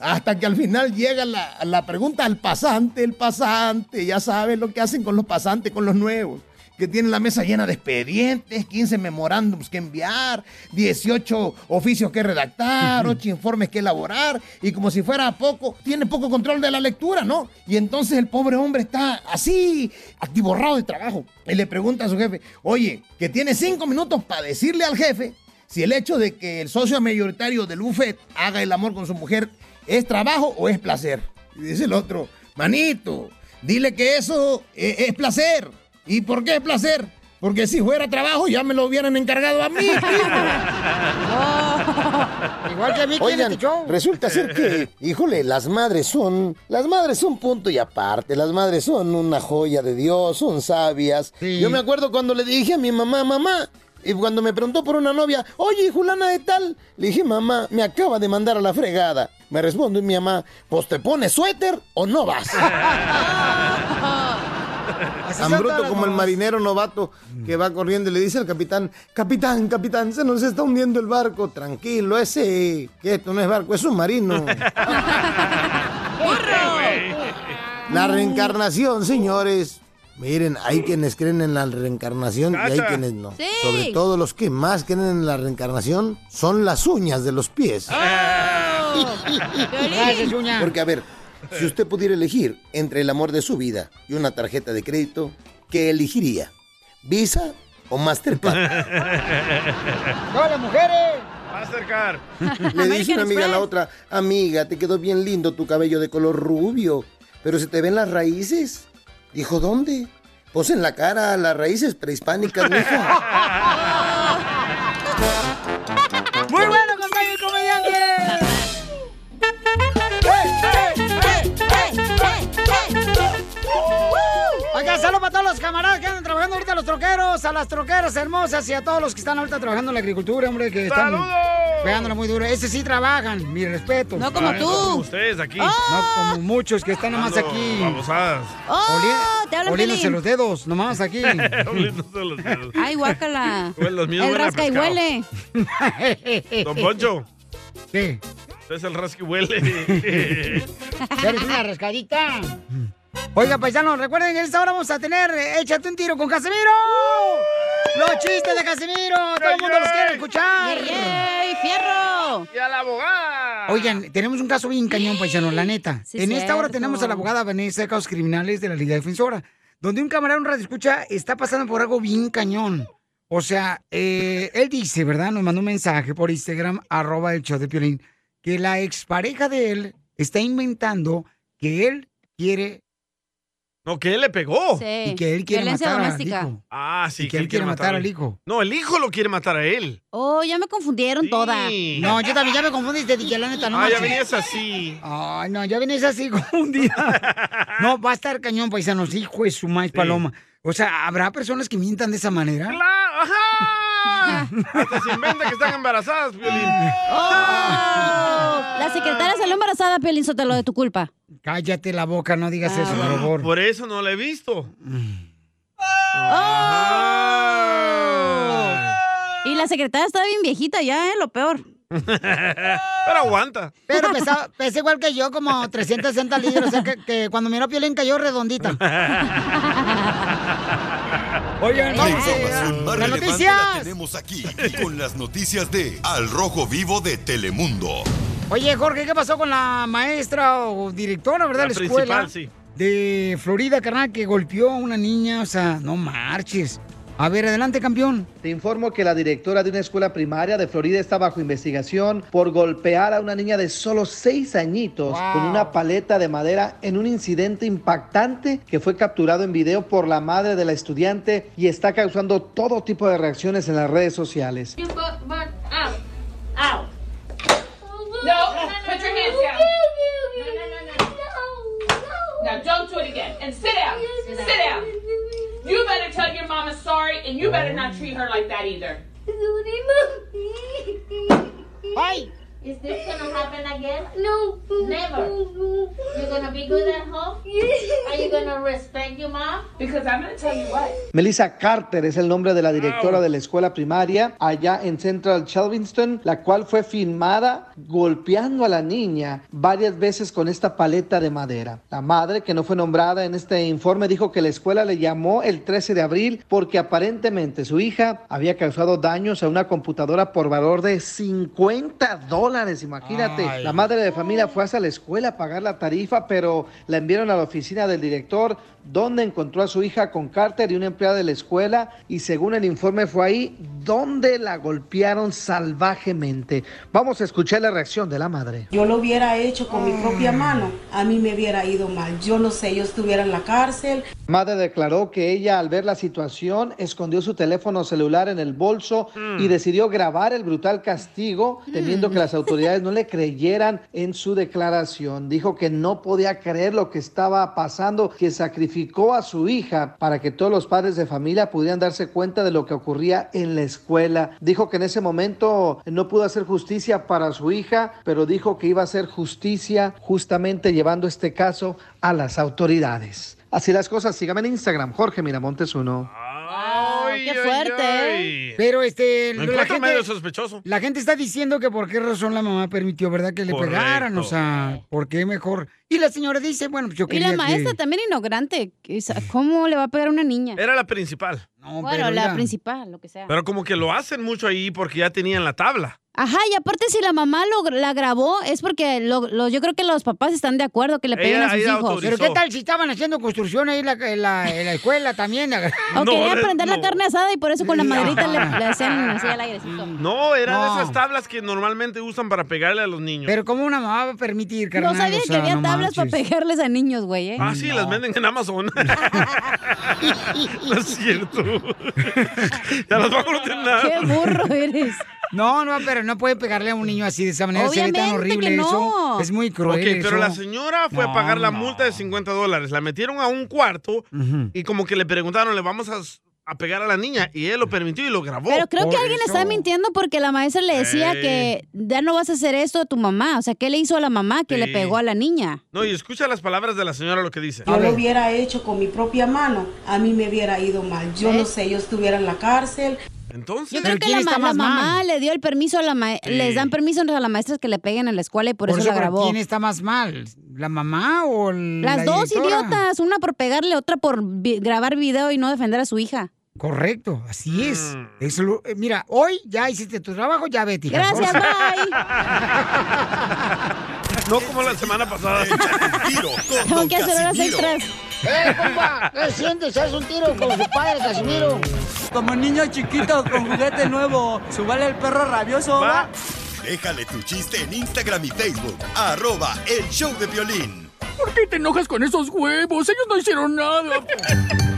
Hasta que al final llega la, la pregunta al pasante, el pasante, ya sabes lo que hacen con los pasantes, con los nuevos que tienen la mesa llena de expedientes, 15 memorándums que enviar, 18 oficios que redactar, 8 informes que elaborar, y como si fuera poco, tiene poco control de la lectura, ¿no? Y entonces el pobre hombre está así, atiborrado de trabajo, y le pregunta a su jefe, oye, que tiene 5 minutos para decirle al jefe si el hecho de que el socio mayoritario del buffet haga el amor con su mujer es trabajo o es placer. Y dice el otro, manito, dile que eso eh, es placer. ¿Y por qué es placer? Porque si fuera trabajo ya me lo hubieran encargado a mí. Igual que a mí, ¿quién Oigan, este show? resulta ser que, híjole, las madres son, las madres son punto y aparte, las madres son una joya de Dios, son sabias. Yo me acuerdo cuando le dije a mi mamá, mamá, y cuando me preguntó por una novia, oye, Julana de tal, le dije, mamá, me acaba de mandar a la fregada. Me responde mi mamá, pues te pones suéter o no vas. Tan bruto como el marinero novato que va corriendo y le dice al capitán, capitán, capitán, se nos está hundiendo el barco, tranquilo, ese, que esto no es barco, es submarino. La reencarnación, señores. Miren, hay quienes creen en la reencarnación y hay quienes no. Sí. Sobre todo los que más creen en la reencarnación son las uñas de los pies. Gracias, uña. Porque, a ver, si usted pudiera elegir entre el amor de su vida y una tarjeta de crédito, ¿qué elegiría? ¿Visa o Mastercard? ¡Todas las mujeres! Mastercard. Le dice una amiga a la otra, amiga, te quedó bien lindo tu cabello de color rubio, pero se te ven las raíces. Dijo, ¿dónde? Pues en la cara, las raíces prehispánicas, mija. troqueros, a las troqueras hermosas y a todos los que están ahorita trabajando en la agricultura, hombre, que están ¡Saludos! pegándola muy duro. Ese sí trabajan, mi respeto. No como Ay, tú. no como ustedes aquí. No como muchos que están nomás aquí. babosadas. ¡Oh! Oliéndose los dedos, nomás aquí. Oliéndose los dedos. Ay, guácala. Los míos El rasca y huele. Don Poncho. ¿Qué? Usted es el rasca y huele. ¿Quieres una rascadita? Oiga, paisanos, recuerden que en esta hora vamos a tener eh, Échate un tiro con Casimiro. Los chistes de Casimiro, todo el mundo los quiere escuchar. ¡Yay, fierro! ¡Y a la abogada! Oigan, tenemos un caso bien cañón, paisanos, la neta. Sí, en esta hora tenemos a la abogada Vanessa de Casos Criminales de la Liga Defensora. donde un camarada, un radio escucha, está pasando por algo bien cañón. O sea, eh, él dice, ¿verdad? Nos mandó un mensaje por Instagram, arroba el show de Piolín, que la expareja de él está inventando que él quiere No, que él le pegó. y que él quiere Violencia matar doméstica. al hijo. Ah, sí. Y que él quiere matar al hijo. No, el hijo lo quiere matar a él. Oh, ya me confundieron toda. No, yo también ya me confundiste, dije, la neta, no ah, ya venías así. Ay, no, ya venís así confundida. No, va a estar cañón, paisanos, hijo de su maíz paloma. O sea, ¿habrá personas que mientan de esa manera? Hasta se inventa que están embarazadas, Piolín. Oh, la secretaria salió embarazada, Piolín Sotelo, de tu culpa. Cállate la boca, no digas eso, por Ah, favor. Por eso no la he visto. Y la secretaria estaba bien viejita ya, ¿eh? Lo peor. Pero aguanta. Pero pesa, pesa igual que yo, como 360 libras, o sea que, que cuando miró Piolín cayó redondita. Oigan, La vamos información más a las relevante noticias. la tenemos aquí, con las noticias de Al Rojo Vivo de Telemundo. Oye, Jorge, ¿qué pasó con la maestra o directora, verdad, La de la escuela principal, sí. de Florida, carnal, que golpeó a una niña? O sea, no marches. A ver, adelante, campeón. Te informo que la directora de una escuela primaria de Florida está bajo investigación por golpear a una niña de solo seis añitos con una paleta de madera en un incidente impactante que fue capturado en video por la madre de la estudiante y está causando todo tipo de reacciones en las redes sociales. Now don't do it again. And sit down. Sit down. You better tell your mama sorry, and you better not treat her like that either. Hey! Is this gonna happen again? No. Never. You're gonna be good at home? Are you gonna respect your mom? Because I'm gonna tell you what. Melissa Carter es el nombre de la directora de la escuela primaria allá en Central Shelvinston, la cual fue filmada golpeando a la niña varias veces con esta paleta de madera. La madre, que no fue nombrada en este informe, dijo que la escuela le llamó el 13 de abril porque aparentemente su hija había causado daños a una computadora por valor de 50 dólares. Imagínate, Ay. la madre de familia fue hasta la escuela a pagar la tarifa, pero la enviaron a la oficina del director, donde encontró a su hija con Carter y una empleada de la escuela, y según el informe fue ahí donde la golpearon salvajemente. Vamos a escuchar la reacción de la madre. Yo lo hubiera hecho con mi propia mano, a mí me hubiera ido mal. Yo no sé, yo estuviera en la cárcel. Madre declaró que ella al ver la situación escondió su teléfono celular en el bolso y decidió grabar el brutal castigo, temiendo que las autoridades no le creyeran en su declaración. Dijo que no podía creer lo que estaba pasando, que sacrificó a su hija para que todos los padres de familia pudieran darse cuenta de lo que ocurría en la escuela. Dijo que en ese momento no pudo hacer justicia para su hija, pero dijo que iba a hacer justicia justamente llevando este caso a las autoridades. Así las cosas, sígame en Instagram, Jorge Miramontes uno. Qué fuerte. Pero este. Me la gente, medio sospechoso. la gente está diciendo que por qué razón la mamá permitió, ¿verdad? Que le Correcto. pegaran. O sea, ¿por qué mejor? Y la señora dice, bueno, pues yo Y quería la maestra que... también ignorante. ¿Cómo le va a pegar a una niña? Era la principal. bueno, la principal, lo que sea. Pero como que lo hacen mucho ahí porque ya tenían la tabla. Ajá, y aparte si la mamá lo, la grabó es porque lo- lo- yo creo que los papás están de acuerdo que le peguen a sus hijos. Pero ¿qué tal si estaban haciendo construcción ahí en la, en la- en la escuela también? O quería prender la carne asada y por eso con la maderita le, hacían así al airecito. No, eran No. esas tablas que normalmente usan para pegarle a los niños. Pero ¿cómo una mamá va a permitir, carnal? No sabía O que sea, había no tablas para pegarles a niños, güey, ¿eh? Ah, sí, las venden en Amazon. no es cierto. ya las va a ordenar. Qué burro eres. No, no, pero no puede pegarle a un niño así de esa manera. Se ve tan Obviamente horrible que no. eso. Es muy cruel. Ok, pero eso. la señora fue a No, pagar la no. multa de 50 dólares. La metieron a un cuarto y como que le preguntaron, le vamos a, a pegar a la niña. Y él lo permitió y lo grabó. Pero creo que alguien está mintiendo porque la maestra le decía Ey. que ya no vas a hacer esto a tu mamá. O sea, ¿qué le hizo a la mamá que le pegó a la niña? No, y escucha las palabras de la señora lo que dice. Yo lo hubiera hecho con mi propia mano, a mí me hubiera ido mal. Yo no sé, yo estuviera en la cárcel. Entonces, Yo creo que la, ma- la mamá le dio el permiso a la ma- les dan permiso a las maestras que le peguen en la escuela y por, eso, la grabó. ¿Quién está más mal? ¿La mamá o el- Las la dos directora? idiotas, una por pegarle, otra por vi- grabar video y no defender a su hija. Correcto, así es. Mm. Eso lo- eh, mira, hoy ya hiciste tu trabajo, ya vete. Gracias, Por- No como la semana pasada. Tiro con Tengo que hacer horas extras. ¡Eh, compa! ¿Qué sientes? ¿Haz un tiro con su padre, Casimiro? Como niño chiquito con juguete nuevo, ¿subale el perro rabioso, va? Déjale tu chiste en Instagram y Facebook. Arroba El Show de Violín. ¿Por qué te enojas con esos huevos? Ellos no hicieron nada.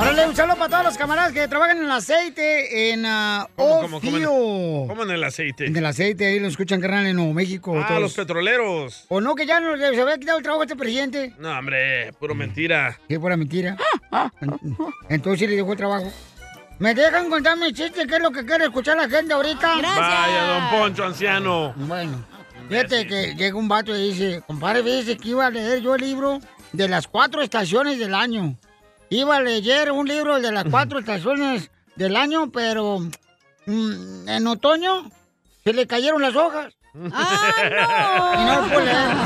Órale, un saludo para todos los camaradas que trabajan en el aceite en uh, ¿Cómo, cómo, cómo en- Ofio. ¿Cómo en el aceite? En el aceite, ahí lo escuchan, carnal, en Nuevo México. Ah, todos. los petroleros. ¿O no, que ya no, se había quitado el trabajo a este presidente? No, hombre, puro mentira. ¿Qué fuera mentira? Entonces sí le dejó el trabajo. ¿Me dejan contar mi chiste? ¿Qué es lo que quiere escuchar la gente ahorita? Vaya, don Poncho, anciano. Bueno, fíjate que llega un vato y dice, compadre, fíjese que iba a leer yo el libro de las cuatro estaciones del año. Iba a leer un libro de las cuatro estaciones del año, pero mm, en otoño se le cayeron las hojas. Y no pude leer.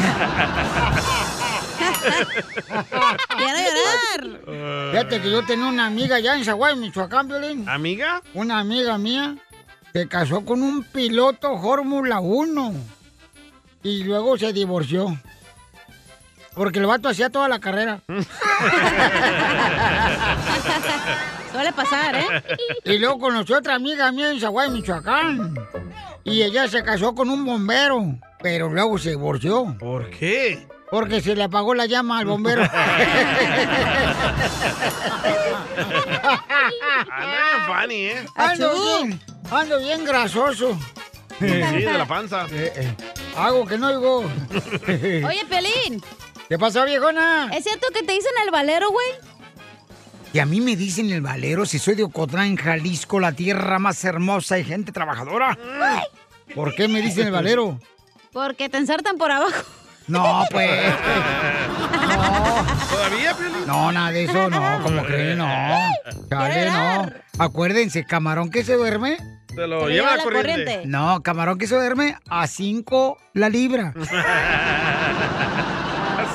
Quiero llorar. Fíjate que yo tenía una amiga allá en Zaguay, Michoacán, Violín. ¿Amiga? Una amiga mía se casó con un piloto Fórmula 1 y luego se divorció. Porque el vato hacía toda la carrera. Suele pasar, ¿eh? Y luego conoció otra amiga mía en Zaguay, Michoacán. Y ella se casó con un bombero, pero luego se divorció. ¿Por qué? Porque se le apagó la llama al bombero. Anda funny, ¿eh? Ando bien, ando bien grasoso. Sí, de la panza. Hago que no oigo. Oye, Pelín. ¿Qué pasó, viejona? ¿Es cierto que te dicen el valero, güey? Y a mí me dicen el valero si soy de Ocotlán, Jalisco, la tierra más hermosa y gente trabajadora. ¿Por qué me dicen el valero? Porque te ensartan por abajo. No, pues. ¿Todavía, Piolín? No, nada de eso, no, como creen, no. Chale, no. Acuérdense, camarón que se duerme. Se lo lleva la corriente. No, camarón que se duerme a 5 la libra.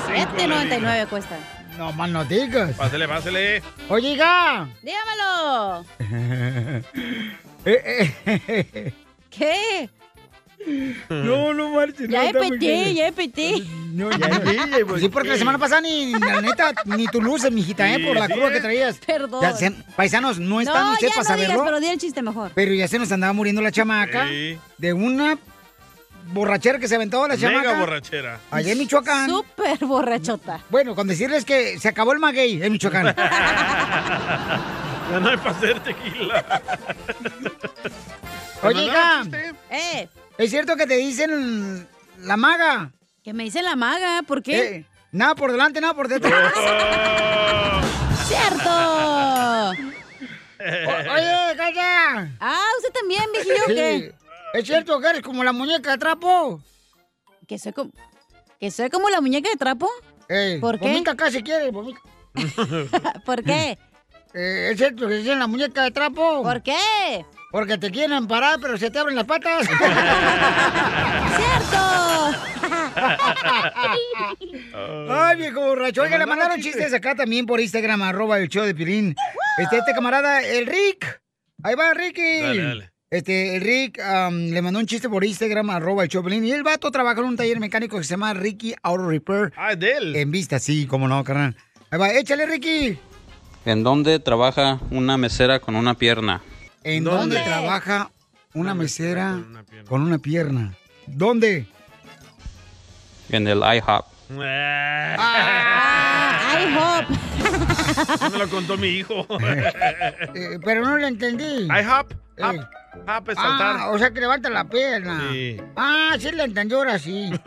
7.99 cuesta. No más no digas. Pásele, pásele. Oye, hija. Dígamelo. Eh, eh, ¿Qué? No, no marches. Ya no, bien. ya empecé. No, ya, ya, pues Sí, porque la semana pasada ni, la neta, ni tu luces, mijita, ¿eh? Sí, Por la eh. que traías. Perdón. Ya se- paisanos, no están no, ustedes ya para no digas, saberlo. pero di el chiste mejor. Pero ya se nos andaba muriendo la chamaca Sí. de una borrachera que se aventó la chamaca. Mega borrachera. Allá en Michoacán. Súper borrachota. Bueno, con decirles que se acabó el maguey en Michoacán. Ya no hay para hacer tequila. Oye, hija. Eh. ¿Es cierto que te dicen la maga? Que me dicen la maga, ¿por qué? Eh, nada por delante, nada por detrás. ¡Cierto! O- oye, calla. Ah, usted también, viejillo, Sí. ¿qué? ¿Es cierto que eres como la muñeca de trapo? ¿Que soy como, que soy como la muñeca de trapo? ¿Por qué? Vomita acá si quieres, vomita. ¿Por qué? Eh, ¿Es cierto que dicen la muñeca de trapo? ¿Por qué? Porque te quieren parar, pero se te abren las patas. Ay, viejo borracho. Oiga, le mandaron chistes acá también por Instagram, arroba el show de Pilín. Este, este camarada, el Rick. Ahí va, Ricky. Dale, dale. Este, Rick le mandó un chiste por Instagram, arroba el Piolín, Y el vato trabaja en un taller mecánico que se llama Ricky Auto Repair. Ah, es de él. En vista, sí, cómo no, carnal. Ahí va, échale, Ricky. ¿En dónde trabaja una mesera con una pierna? ¿En dónde, trabaja una mesera con una pierna? ¿Dónde? En el IHOP. Ah, IHOP. Eso me lo contó mi hijo. Eh, pero no le entendí. IHOP. Eh. Hop. Hop es saltar. Ah, o sea que levanta la pierna. Sí. Ah, sí le entendió ahora sí.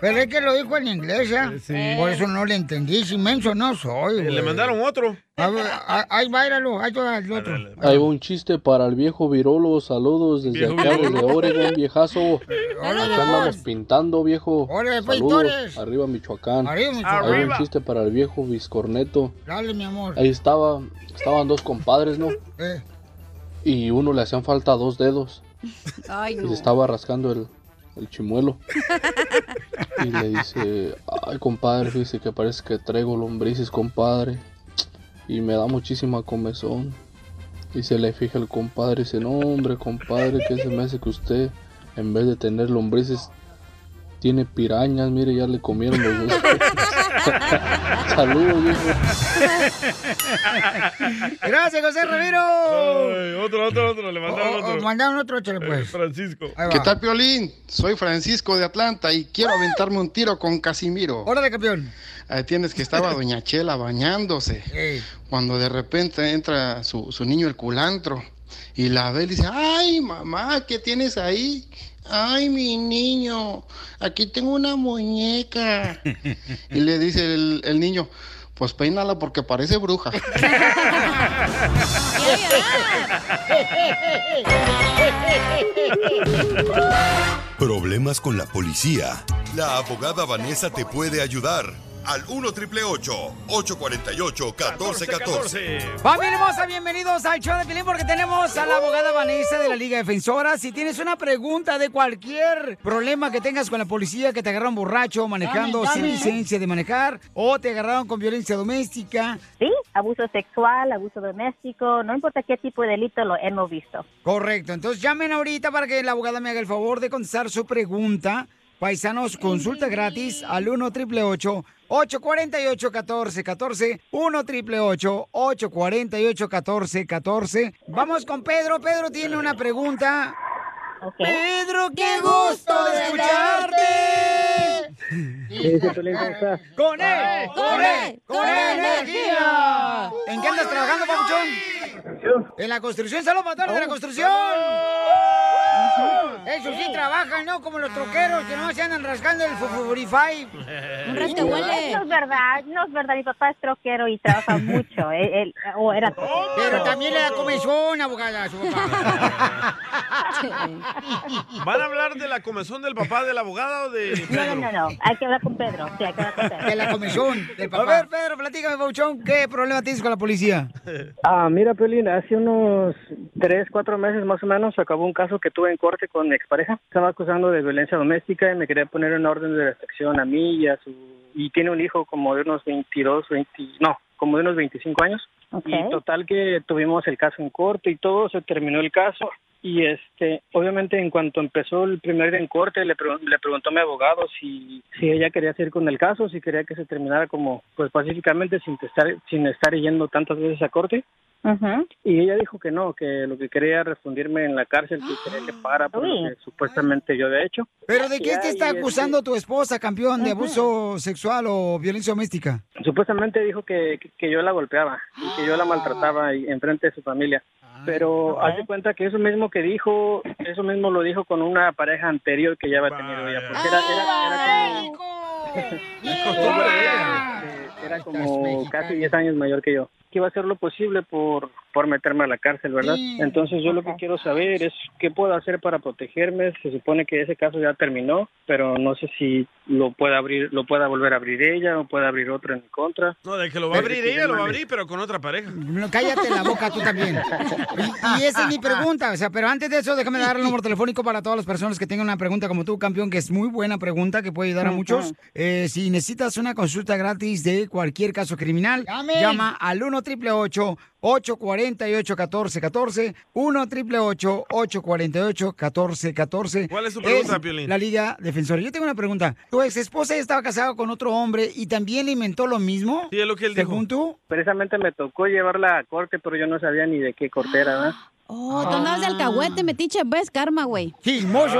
Pero es que lo dijo en inglés, ¿ah? Por eso no le entendí. Si menso no soy, Eh, Le güey. mandaron otro. A ver, ahí váyalo, ahí va el otro. Ahí va un chiste para el viejo Virolo. Saludos desde acá, desde Oregon, viejazo. Hola, Acá andamos pintando, viejo. Hola, pues, Saludos. Arriba, Michoacán. Arriba, Michoacán. Ahí va Arriba. un chiste para el viejo Viscorneto. Dale, mi amor. Ahí estaba, estaban dos compadres, ¿no? Eh. Y uno le hacían falta dos dedos. Ay, Y no. se estaba rascando el, el chimuelo. Y le dice, ay compadre, dice que parece que traigo lombrices, compadre. Y me da muchísima comezón. Y se le fija el compadre y dice, no hombre compadre, que se me hace que usted, en vez de tener lombrices, tiene pirañas, mire, ya le comieron los dos. Saludos, viejo. Gracias, José Ramiro. Ay, otro, otro, otro. Le mandaron Oh, oh, otro. mandaron otro, chale, Eh, pues. Francisco. Ahí ¿Qué tal, Piolín? Soy Francisco de Atlanta y quiero aventarme un tiro con Casimiro. Órale, campeón. Ahí tienes que estaba Doña Chela bañándose. Cuando de repente entra su, su niño el culantro y la ve y dice, ay mamá, ¿qué tienes ahí? Ay, mi niño, aquí tengo una muñeca. Y le dice el, el niño, pues peínala porque parece bruja. Problemas con la policía. La abogada Vanessa te puede ayudar. Al 1 triple 848 1414. Familia hermosa, bienvenidos al show de Pilín porque tenemos a la abogada Vanessa de la Liga Defensora. Si tienes una pregunta de cualquier problema que tengas con la policía, que te agarraron borracho, manejando Dame, sin licencia de manejar, o te agarraron con violencia doméstica. Sí, abuso sexual, abuso doméstico, no importa qué tipo de delito lo hemos visto. Correcto, entonces llamen ahorita para que la abogada me haga el favor de contestar su pregunta. Paisanos, consulta gratis al 1 triple 848 1414 1 triple 848 1414 Vamos con Pedro. Pedro tiene una pregunta. Pedro, qué gusto de escucharte. Con él, con él, con energía. ¿En qué andas trabajando, papuchón? En la construcción, saludos para todos de la construcción. Eso sí trabajan, ¿no? Como los troqueros que no se andan rascando el fufurify. No, no es verdad, no es verdad. Mi papá es troquero y trabaja mucho. Él, él- o era troquero. Pero también le da comezón, abogada, a su papá. ¿Van a hablar de la comezón del papá de la abogada o de No, Pedro? no, no, no. Hay que hablar con Pedro. Sí, hay que hablar con Pedro. De la comezón del papá. A ver, Pedro, platícame, Pauchón, ¿qué problema tienes con la policía? Ah, mira, Pelín, hace unos tres, cuatro meses más o menos acabó un caso que tuve en corte con mi expareja. Estaba acusando de violencia doméstica y me quería poner en orden de restricción a mí y a su... Y tiene un hijo como de unos 22, 20... No, como de unos 25 años. Y total que tuvimos el caso en corte y todo, se terminó el caso. Y este, obviamente en cuanto empezó el primer día en corte, le, pregun- le preguntó a mi abogado si, si ella quería seguir con el caso, si quería que se terminara como, pues pacíficamente, sin estar, sin estar yendo tantas veces a corte. Y ella dijo que no, que lo que quería era refundirme en la cárcel, que quería que pagara por lo que supuestamente yo había hecho. ¿Pero de qué Ya, te está este- acusando tu esposa, campeón, de abuso sexual o violencia doméstica? Supuestamente dijo que, que- que yo la golpeaba y que yo la maltrataba y en frente de su familia. Pero haz de cuenta que eso mismo que dijo, eso mismo lo dijo con una pareja anterior que ya había tenido ella. Porque era, era, era como, era como casi 10 años mayor que yo. Que iba a hacer lo posible por, meterme a la cárcel, ¿verdad? Entonces yo lo que quiero saber es qué puedo hacer para protegerme. Se supone que ese caso ya terminó, pero no sé si lo pueda abrir, lo pueda volver a abrir ella o pueda abrir otro en mi contra. No, de que lo va a abrir ella, lo va a abrir, pero con otra pareja. No, cállate la boca tú también. Y, y esa es mi pregunta, o sea, pero antes de eso, déjame dar el número telefónico para todas las personas que tengan una pregunta como tú, campeón, que es muy buena pregunta, que puede ayudar a muchos. Eh, si necesitas una consulta gratis de cualquier caso criminal, Llame. llama al 1 888 848 1414 1 888 848 1414 ¿Cuál es tu pregunta, Piolín? La Liga Defensora. Yo tengo una pregunta. ¿Tu ex esposa estaba casada con otro hombre y también le inventó lo mismo? Sí, es lo que él Según tú. Precisamente me tocó llevarla a corte, pero yo no sabía ni de qué corte era, ¿verdad? Oh, tú andabas de alcahuete, metiche, ves karma, güey. ¡Chismoso!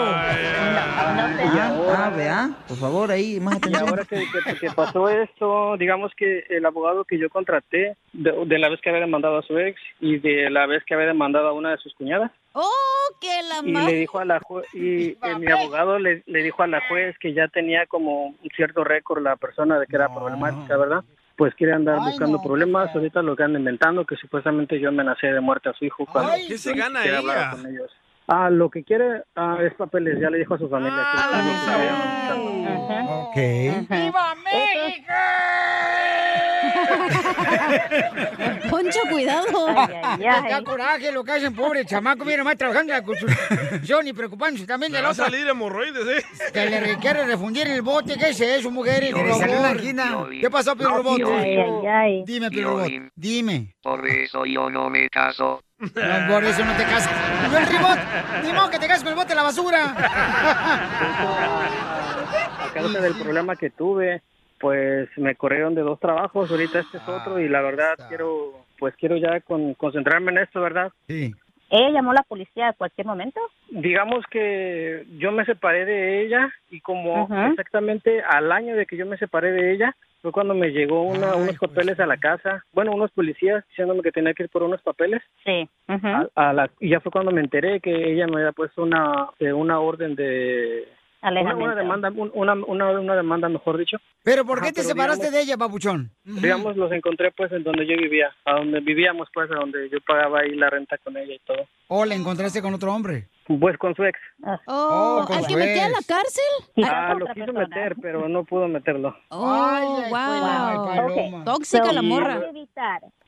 Ah, vea, por favor, ahí, más atención. Y ahora que, que- que pasó esto, digamos que el abogado que yo contraté, de, de la vez que había demandado a su ex y de la vez que había demandado a una de sus cuñadas, Oh, que la y madre. le dijo a la jue- y eh, mi abogado le, le dijo a la juez que ya tenía como un cierto récord la persona de que era problemática, ¿verdad? Pues quiere andar buscando problemas, ahorita lo que anda inventando, que supuestamente yo amenacé de muerte a su hijo cuando Ay, ¿qué se gana ella? con ellos. Ah, lo que quiere ah, es papeles, ya le dijo a su familia. que- Ok. ¡Viva México! Poncho, cuidado. Da coraje lo que hacen, pobre chamaco. Mira, más trabajando en la construcción y preocupándose también de Le la va a otra. salir hemorroides, ¿eh? Que le requiere refundir el bote. ¿Qué es eso? Por favor. una angina. ¿Qué pasó, Pio No, Robot? Piolín. Dime, Pio Robot. Piolín. Dime. Por eso yo no me caso. No, por eso no te casas. El ribot. Ni modo que te cases con el bote de la basura. a causa del problema que tuve, pues me corrieron de dos trabajos, ahorita este es otro y la verdad quiero, pues quiero ya con- concentrarme en esto, ¿verdad? Sí. ¿Ella llamó a la policía a cualquier momento? Digamos que yo me separé de ella y como Ujú. exactamente al año de que yo me separé de ella fue cuando me llegó una, unos papeles a la casa, bueno, unos policías diciéndome que tenía que ir por unos papeles. Sí. a, a la- y ya fue cuando me enteré que ella me había puesto una eh, una orden de una, Alejamiento. una demanda un- una, una, una demanda mejor dicho ¿Pero por qué Ajá, te separaste digamos- de ella, papuchón? digamos los encontré pues en donde yo vivía a donde vivíamos pues a donde yo pagaba ahí la renta con ella y todo ¿O la encontraste con otro hombre? pues con su ex Oh, con ¿al que su metí a la cárcel? ah lo quiso meter pero no pudo meterlo Oh, wow. Ok. Tóxica So, la morra.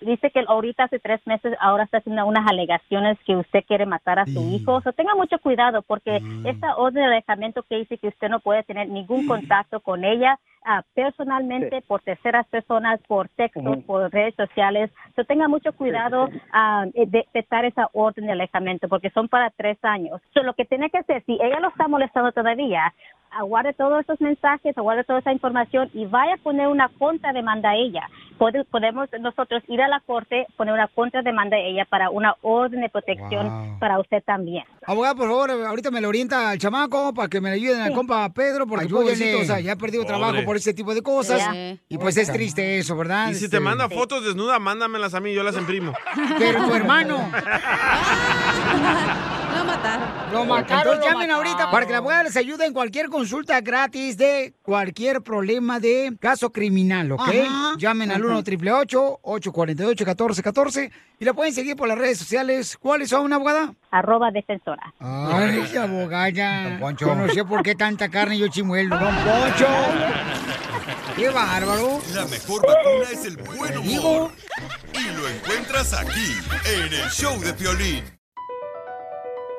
Dice que ahorita hace tres meses ahora está haciendo unas alegaciones que usted quiere matar a su hijo. O sea, tenga mucho cuidado porque Mm. esta orden de alejamiento que dice que usted no puede tener ningún contacto con ella ah, personalmente, por terceras personas, por textos, por redes sociales. So, tenga mucho cuidado ah, de petar esa orden de alejamiento porque son para tres años. So, lo que tiene que hacer, si ella lo está molestando todavía, aguarde todos esos mensajes, aguarde toda esa información y vaya a poner una contrademanda a ella. Pode- podemos nosotros ir a la corte, poner una contrademanda a ella para una orden de protección Wow. para usted también. Abogado, por favor, ahorita me lo orienta al chamaco para que me le ayuden al Sí. compa Pedro, porque pobrecito, o sea, ya ha perdido Pobre. trabajo por ese tipo de cosas. Y pues es triste eso, ¿verdad? Y si Este, te manda fotos desnudas, mándamelas a mí, yo las imprimo. Pero tu hermano. Lo mataron. Lo mataron. Entonces llamen ahorita para que la abogada les ayude en cualquier consulta gratis de cualquier problema de caso criminal, ¿ok? Ajá. Llamen al Ajá. 1 888 848 1414 y la pueden seguir por las redes sociales. ¿Cuáles son, abogada? Arroba defensora. Ay, abogada. Yo no sé por qué tanta carne yo chimuelo. Don Poncho. Qué bárbaro. La mejor vacuna es el buen humor. Y lo encuentras aquí, en el show de Piolín.